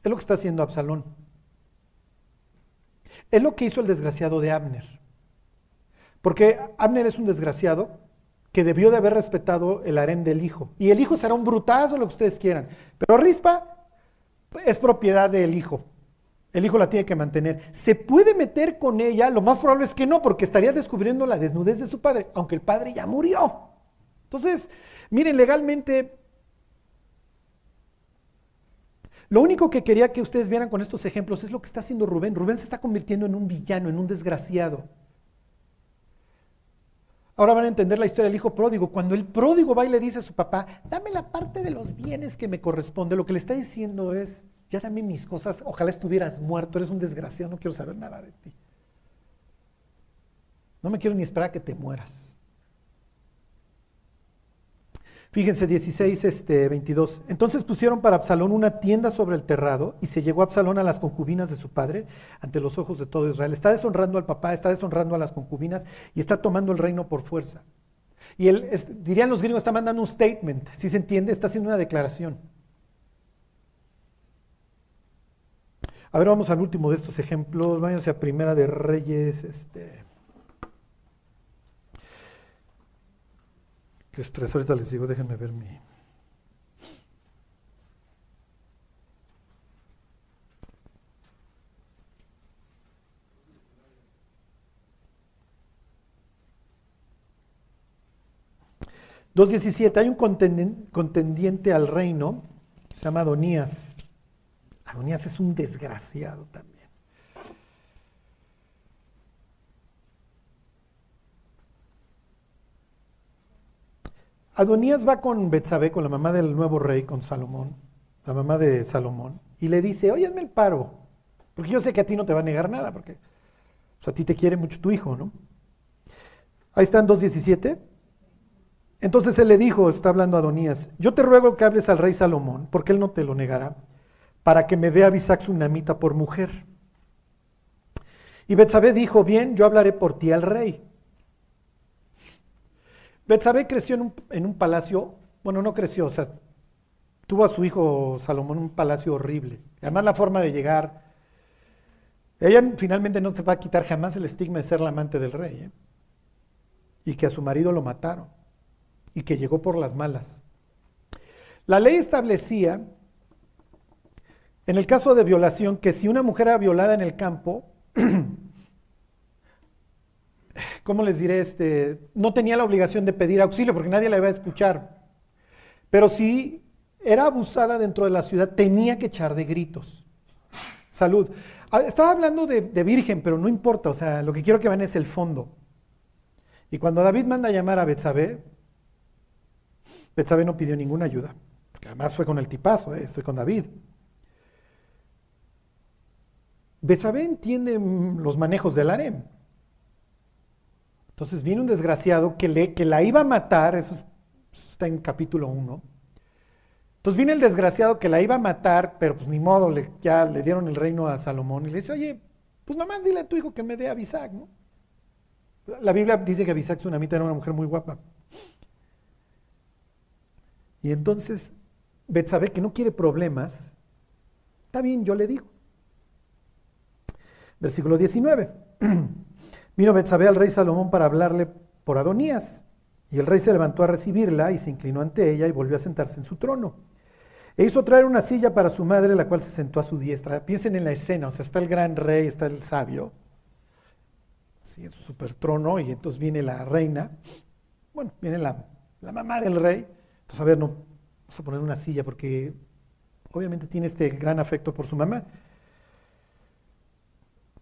Es lo que está haciendo Absalón. Es lo que hizo el desgraciado de Abner. Porque Abner es un desgraciado que debió de haber respetado el harén del hijo. Y el hijo será un brutazo, lo que ustedes quieran. Pero Rispa es propiedad del hijo. El hijo la tiene que mantener. ¿Se puede meter con ella? Lo más probable es que no, porque estaría descubriendo la desnudez de su padre, aunque el padre ya murió. Entonces, miren, legalmente Lo único que quería que ustedes vieran con estos ejemplos es lo que está haciendo Rubén. Rubén se está convirtiendo en un villano, en un desgraciado. Ahora van a entender la historia del hijo pródigo. Cuando el pródigo va y le dice a su papá, dame la parte de los bienes que me corresponde, lo que le está diciendo es, ya dame mis cosas, ojalá estuvieras muerto, eres un desgraciado, no quiero saber nada de ti. No me quiero ni esperar a que te mueras. Fíjense, 16, este, 22. Entonces pusieron para Absalón una tienda sobre el terrado y se llegó Absalón a las concubinas de su padre ante los ojos de todo Israel. Está deshonrando al papá, está deshonrando a las concubinas y está tomando el reino por fuerza. Y él, dirían los gringos, está mandando un statement, si se entiende, está haciendo una declaración. A ver, vamos al último de estos ejemplos. Váyanse a Primera de Reyes, este. Estrés, ahorita les digo, déjenme ver mi. ...2.17... hay un contendiente al reino... ...se llama Adonías... Adonías es un desgraciado también. Adonías va con Betsabé, con la mamá del nuevo rey, con Salomón, la mamá de Salomón, y le dice, oye, el paro, porque yo sé que a ti no te va a negar nada, porque a ti te quiere mucho tu hijo, ¿no? Ahí están 2.17. Entonces él le dijo, está hablando Adonías, yo te ruego que hables al rey Salomón, porque él no te lo negará para que me dé a Bisac Tsunamita por mujer. Y Betsabé dijo, bien, yo hablaré por ti al rey. Betsabé creció en un, en un, palacio, bueno, no creció, o sea, tuvo a su hijo Salomón un palacio horrible. Además la forma de llegar, ella finalmente no se va a quitar jamás el estigma de ser la amante del rey. ¿eh? Y que a su marido lo mataron. Y que llegó por las malas. La ley establecía en el caso de violación, que si una mujer era violada en el campo, ¿cómo les diré? Este, no tenía la obligación de pedir auxilio porque nadie la iba a escuchar. Pero si era abusada dentro de la ciudad, tenía que echar de gritos. Salud. Ah, estaba hablando de, virgen, pero no importa, o sea, lo que quiero que vean es el fondo. Y cuando David manda a llamar a Betsabé, Betsabé no pidió ninguna ayuda, porque además fue con el tipazo, ¿eh? estoy con David. Betsabé entiende los manejos del harem. Entonces viene un desgraciado que, le, que la iba a matar, eso, está en capítulo 1. Entonces viene el desgraciado que la iba a matar, pero pues ni modo, le, ya le dieron el reino a Salomón y le dice, oye, pues nomás dile a tu hijo que me dé a Bisac, ¿no? La Biblia dice que Abisac Tsunamita era una mujer muy guapa. Y entonces Betsabé, que no quiere problemas, está bien, yo le digo. Versículo 19. Vino Betsabé al rey Salomón para hablarle por Adonías. Y el rey se levantó a recibirla y se inclinó ante ella y volvió a sentarse en su trono. E hizo traer una silla para su madre, la cual se sentó a su diestra. Piensen en la escena, o sea, está el gran rey, está el sabio, así en su super trono, y entonces viene la reina, bueno, viene la, la mamá del rey. Entonces, a ver, no, vamos a poner una silla porque obviamente tiene este gran afecto por su mamá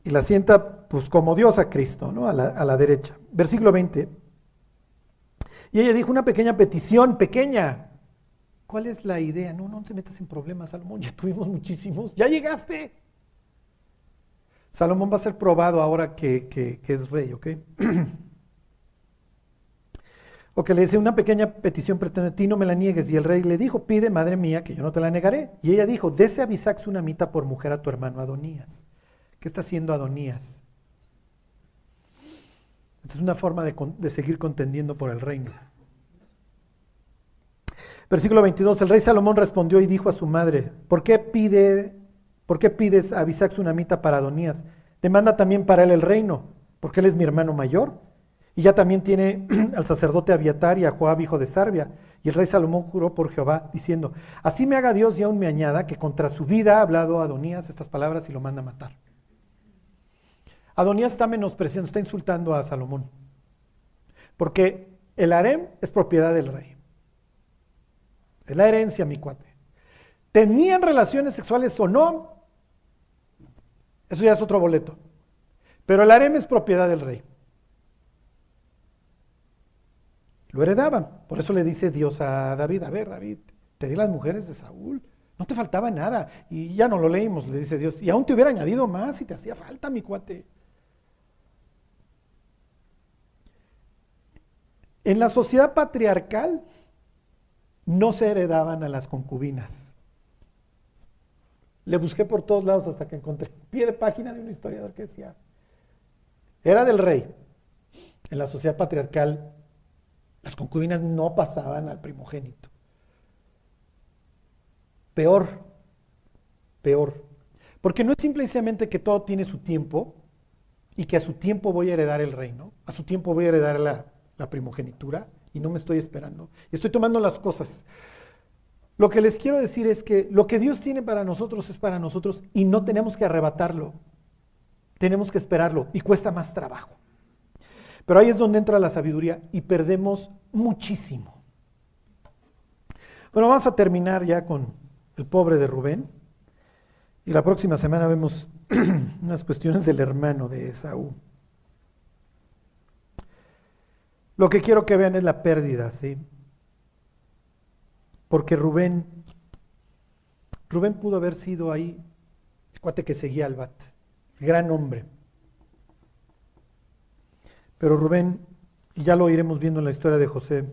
y la sienta pues como Dios a Cristo, ¿no? A la, a la derecha. Versículo 20. Y ella dijo una pequeña petición, pequeña. ¿Cuál es la idea? No, no te metas en problemas, Salomón, ya tuvimos muchísimos, ya llegaste. Salomón va a ser probado ahora que, que, que es rey, ¿ok? o que le dice una pequeña petición pretende ti no me la niegues. Y el rey le dijo, pide, madre mía, que yo no te la negaré. Y ella dijo, dese a una mita por mujer a tu hermano Adonías. ¿Qué está haciendo Adonías? Esta es una forma de, seguir contendiendo por el reino. Versículo 22. El rey Salomón respondió y dijo a su madre, ¿por qué, pide, ¿por qué pides a Abisac Tsunamita para Adonías? Demanda también para él el reino, porque él es mi hermano mayor. Y ya también tiene al sacerdote Abiatar y a Joab, hijo de Sarbia. Y el rey Salomón juró por Jehová, diciendo, así me haga Dios y aún me añada que contra su vida ha hablado Adonías estas palabras y lo manda a matar. Adonías está menospreciando, está insultando a Salomón. Porque el harem es propiedad del rey. Es la herencia, mi cuate. ¿Tenían relaciones sexuales o no? Eso ya es otro boleto. Pero el harem es propiedad del rey. Lo heredaban. Por eso le dice Dios a David, a ver David, te di las mujeres de Saúl. No te faltaba nada. Y ya no lo leímos, le dice Dios. Y aún te hubiera añadido más si te hacía falta, mi cuate. En la sociedad patriarcal, no se heredaban a las concubinas. Le busqué por todos lados hasta que encontré pie de página de un historiador que decía, era del rey. En la sociedad patriarcal, las concubinas no pasaban al primogénito. Peor, peor. Porque no es simplemente que todo tiene su tiempo y que a su tiempo voy a heredar el reino, a su tiempo voy a heredar la, la primogenitura y no me estoy esperando. Estoy tomando las cosas. Lo que les quiero decir es que lo que Dios tiene para nosotros es para nosotros y no tenemos que arrebatarlo. Tenemos que esperarlo y cuesta más trabajo. Pero ahí es donde entra la sabiduría y perdemos muchísimo. Bueno, vamos a terminar ya con el pobre de Rubén. Y la próxima semana vemos unas cuestiones del hermano de Esaú. Lo que quiero que vean es la pérdida, ¿sí? Porque Rubén, Rubén pudo haber sido ahí el cuate que seguía al bat, gran hombre. Pero Rubén, y ya lo iremos viendo en la historia de José,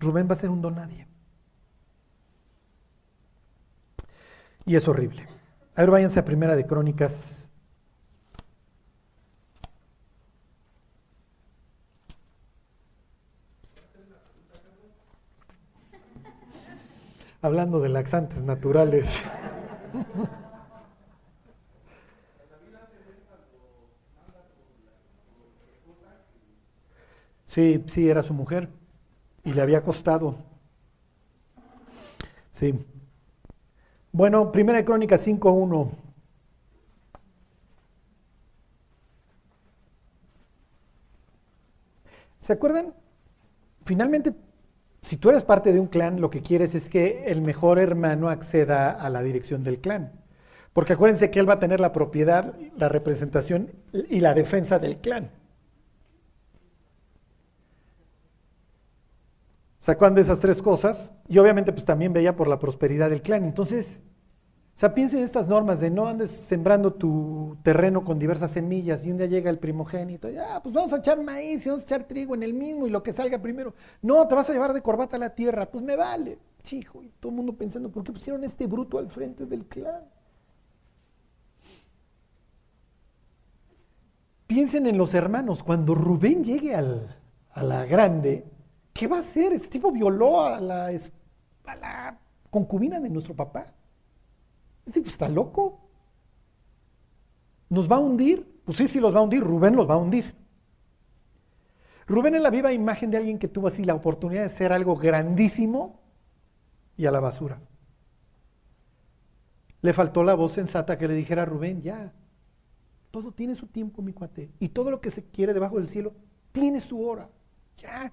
Rubén va a ser un donadie. Y es horrible. A ver, váyanse a Primera de Crónicas. Hablando de laxantes naturales. Sí, sí, era su mujer y le había costado. Sí. Bueno, Primera Crónica 5.1. ¿Se acuerdan? Finalmente, si tú eres parte de un clan, lo que quieres es que el mejor hermano acceda a la dirección del clan. Porque acuérdense que él va a tener la propiedad, la representación y la defensa del clan. ¿Se acuerdan de esas tres cosas? Y obviamente pues también veía por la prosperidad del clan. Entonces, o sea, piensen en estas normas de no andes sembrando tu terreno con diversas semillas y un día llega el primogénito, ya, pues vamos a echar maíz y vamos a echar trigo en el mismo y lo que salga primero. No, te vas a llevar de corbata a la tierra, pues me vale. Chico, y todo el mundo pensando, ¿por qué pusieron este bruto al frente del clan? Piensen en los hermanos, cuando Rubén llegue al, a la grande, ¿Qué va a hacer? Este tipo violó a la, la concubina de nuestro papá. Este tipo está loco. ¿Nos va a hundir? Pues sí, sí los va a hundir. Rubén los va a hundir. Rubén es la viva imagen de alguien que tuvo así la oportunidad de ser algo grandísimo y a la basura. Le faltó la voz sensata que le dijera a Rubén, ya, todo tiene su tiempo, mi cuate. Y todo lo que se quiere debajo del cielo tiene su hora. Ya.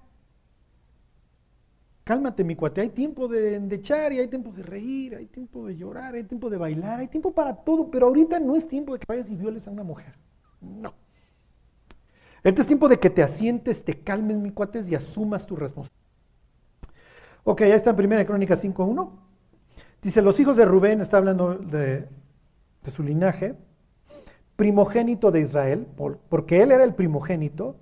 Cálmate, mi cuate, hay tiempo de echar y hay tiempo de reír, hay tiempo de llorar, hay tiempo de bailar, hay tiempo para todo, pero ahorita no es tiempo de que vayas y violes a una mujer. No. Este es tiempo de que te asientes, te calmes, mi cuates, y asumas tu responsabilidad. Ok, ya está en 1 Crónica 5.1. Dice, los hijos de Rubén, está hablando de su linaje, primogénito de Israel, porque él era el primogénito,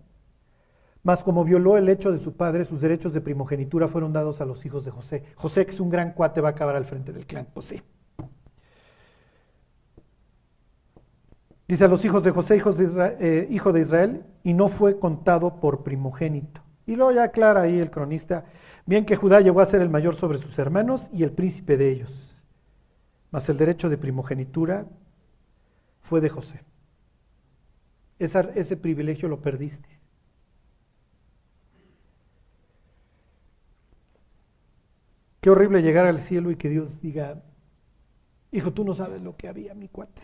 mas como violó el hecho de su padre, sus derechos de primogenitura fueron dados a los hijos de José. José, que es un gran cuate, va a acabar al frente del clan. Pues sí. Dice a los hijos de José, hijos de eh, hijo de Israel, y no fue contado por primogénito. Y luego ya aclara ahí el cronista, bien que Judá llegó a ser el mayor sobre sus hermanos y el príncipe de ellos. Mas el derecho de primogenitura fue de José. ese privilegio lo perdiste. Qué horrible llegar al cielo y que Dios diga, hijo, tú no sabes lo que había, mi cuate.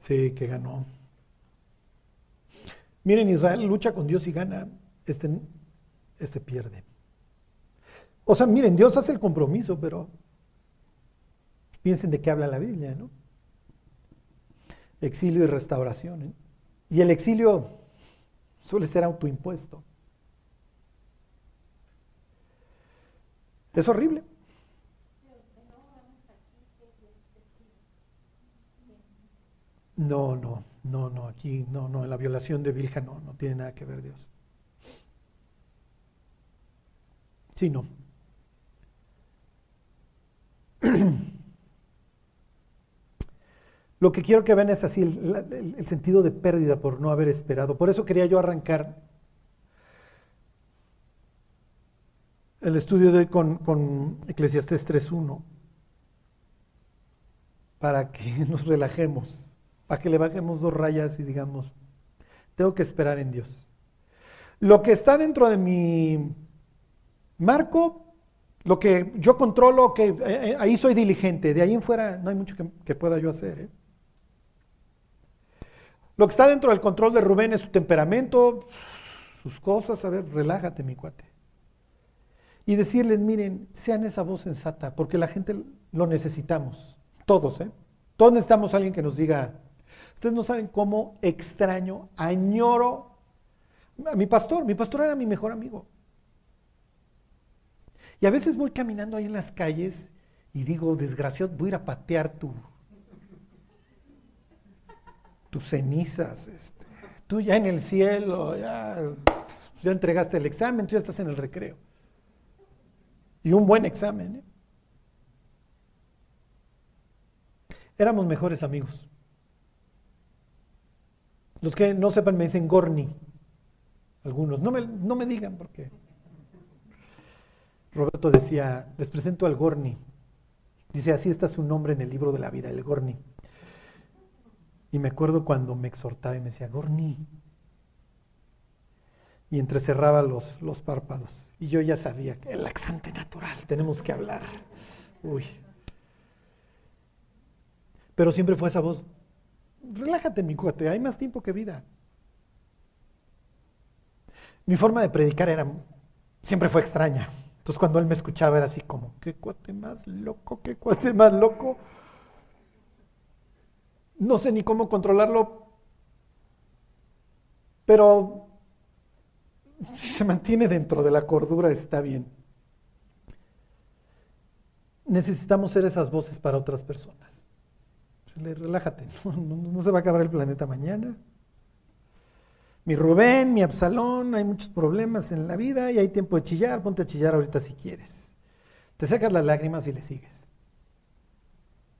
Sí, que ganó. Miren, Israel lucha con Dios y gana, este, este pierde. O sea, miren, Dios hace el compromiso, pero piensen de qué habla la Biblia, ¿no? Exilio y restauración. ¿eh? Y el exilio suele ser autoimpuesto. Es horrible. No, no, no, no, aquí no, no, en la violación de Vilja no, no tiene nada que ver Dios. Sí, no. Lo que quiero que vean es así, el, sentido de pérdida por no haber esperado. Por eso quería yo arrancar el estudio de hoy con, con Eclesiastés 3.1, para que nos relajemos, para que le bajemos dos rayas y digamos, tengo que esperar en Dios. Lo que está dentro de mi marco, lo que yo controlo, que eh, eh, ahí soy diligente, de ahí en fuera no hay mucho que, pueda yo hacer. ¿eh? Lo que está dentro del control de Rubén es su temperamento, sus cosas, a ver, relájate mi cuate. Y decirles, miren, sean esa voz sensata, porque la gente lo necesitamos, todos, ¿eh? Todos necesitamos a alguien que nos diga, ustedes no saben cómo extraño, añoro a mi pastor, mi pastor era mi mejor amigo. Y a veces voy caminando ahí en las calles y digo, desgraciado, voy a ir a patear tu, tus cenizas. Este, tú ya en el cielo, ya, ya entregaste el examen, tú ya estás en el recreo. Y un buen examen. ¿eh? Éramos mejores amigos. Los que no sepan me dicen Gorni. Algunos. No me, no me digan porque Roberto decía, les presento al Gorni. Dice, así está su nombre en el libro de la vida, el Gorni. Y me acuerdo cuando me exhortaba y me decía, Gorni. Y entrecerraba los, los párpados. Y yo ya sabía que el laxante natural, tenemos que hablar. Uy. Pero siempre fue esa voz, relájate mi cuate, hay más tiempo que vida. Mi forma de predicar era, siempre fue extraña. Entonces cuando él me escuchaba era así como, qué cuate más loco, qué cuate más loco. No sé ni cómo controlarlo, pero si se mantiene dentro de la cordura está bien. Necesitamos ser esas voces para otras personas. Relájate, no se va a acabar el planeta mañana mi Rubén, mi Absalón, hay muchos problemas en la vida y hay tiempo de chillar, ponte a chillar ahorita si quieres. Te sacas las lágrimas y le sigues.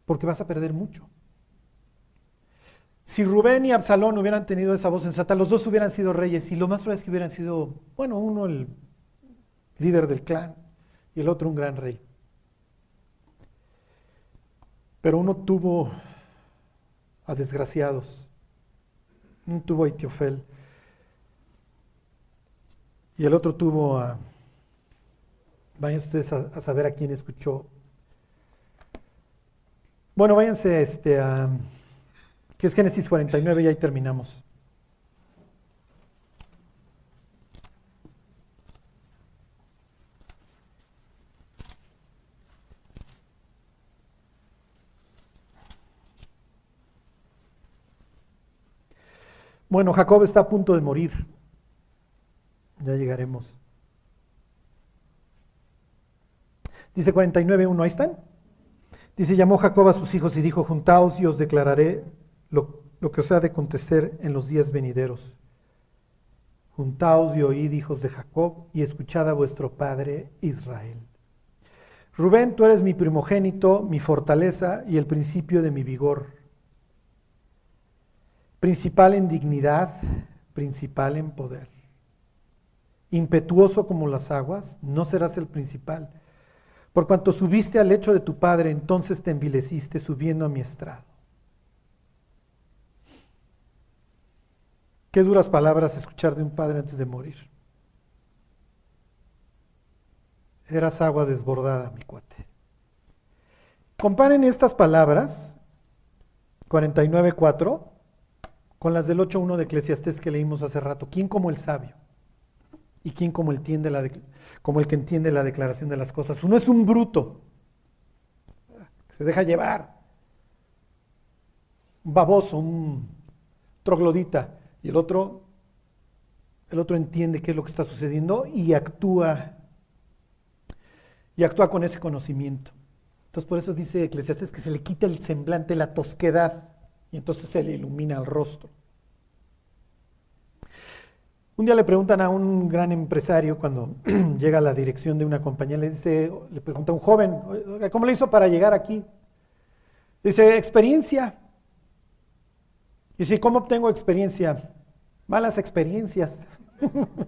Porque vas a perder mucho. Si Rubén y Absalón hubieran tenido esa voz sensata, los dos hubieran sido reyes y lo más probable es que hubieran sido, bueno, uno el líder del clan y el otro un gran rey. Pero uno tuvo a desgraciados, uno tuvo a Itiofel y el otro tuvo a... Vayan ustedes a, saber a quién escuchó. Bueno, váyanse este, a... que es Génesis 49 y ahí terminamos. Bueno, Jacob está a punto de morir. Ya llegaremos. Dice 49.1, ahí están. Dice, llamó Jacob a sus hijos y dijo, juntaos y os declararé lo, lo que os ha de contestar en los días venideros. Juntaos y oíd, hijos de Jacob, y escuchad a vuestro padre Israel. Rubén, tú eres mi primogénito, mi fortaleza y el principio de mi vigor. Principal en dignidad, principal en poder impetuoso como las aguas, no serás el principal. Por cuanto subiste al lecho de tu padre, entonces te envileciste subiendo a mi estrado. Qué duras palabras escuchar de un padre antes de morir. Eras agua desbordada, mi cuate. Comparen estas palabras, 49.4, con las del 8.1 de Eclesiastés que leímos hace rato. ¿Quién como el sabio? Y quién como, entiende la como el que entiende la declaración de las cosas. Uno es un bruto, se deja llevar, un baboso, un troglodita, y el otro, el otro entiende qué es lo que está sucediendo y actúa, y actúa con ese conocimiento. Entonces por eso dice Eclesiastes que se le quita el semblante, la tosquedad, y entonces se le ilumina el rostro. Un día le preguntan a un gran empresario cuando llega a la dirección de una compañía, le dice, le pregunta a un joven, ¿cómo le hizo para llegar aquí? Dice, experiencia. Dice, ¿cómo obtengo experiencia? Malas experiencias.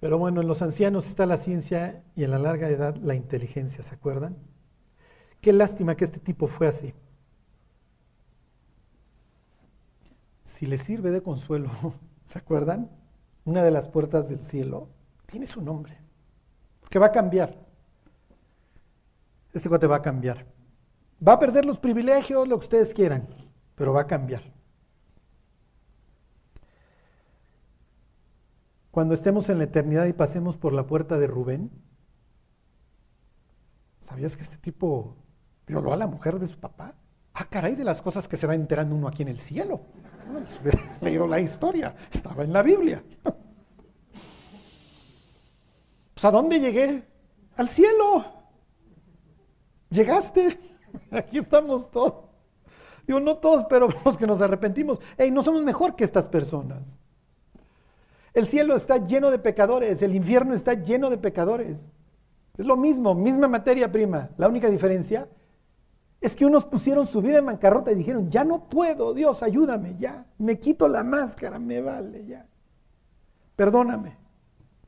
Pero bueno, en los ancianos está la ciencia y en la larga edad la inteligencia, ¿se acuerdan? Qué lástima que este tipo fue así. Si le sirve de consuelo, ¿se acuerdan? Una de las puertas del cielo tiene su nombre, porque va a cambiar. Este cuate va a cambiar. Va a perder los privilegios, lo que ustedes quieran, pero va a cambiar. Cuando estemos en la eternidad y pasemos por la puerta de Rubén, ¿sabías que este tipo violó a la mujer de su papá? Ah, caray, de las cosas que se va enterando uno aquí en el cielo. Pues, leído la historia, estaba en la Biblia. Pues ¿a dónde llegué? Al cielo. Llegaste. Aquí estamos todos. Digo, no todos, pero los que nos arrepentimos. Hey, no somos mejor que estas personas. El cielo está lleno de pecadores, el infierno está lleno de pecadores. Es lo mismo, misma materia prima. La única diferencia es que unos pusieron su vida en bancarrota y dijeron, ya no puedo, Dios, ayúdame, ya, me quito la máscara, me vale, ya. Perdóname,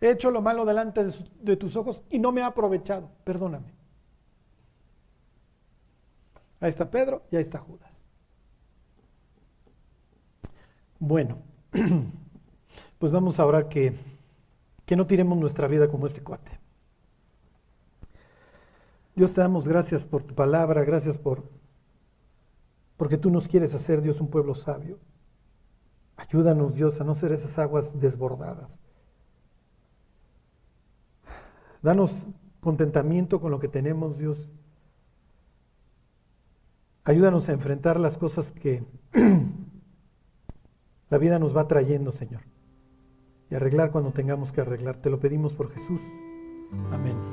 he hecho lo malo delante de, tus ojos y no me ha aprovechado, perdóname. Ahí está Pedro y ahí está Judas. Bueno. pues vamos a orar que, que no tiremos nuestra vida como este cuate. Dios te damos gracias por tu palabra, gracias por porque tú nos quieres hacer, Dios, un pueblo sabio. Ayúdanos, Dios, a no ser esas aguas desbordadas. Danos contentamiento con lo que tenemos, Dios. Ayúdanos a enfrentar las cosas que la vida nos va trayendo, Señor y arreglar cuando tengamos que arreglar. Te lo pedimos por Jesús. Amén.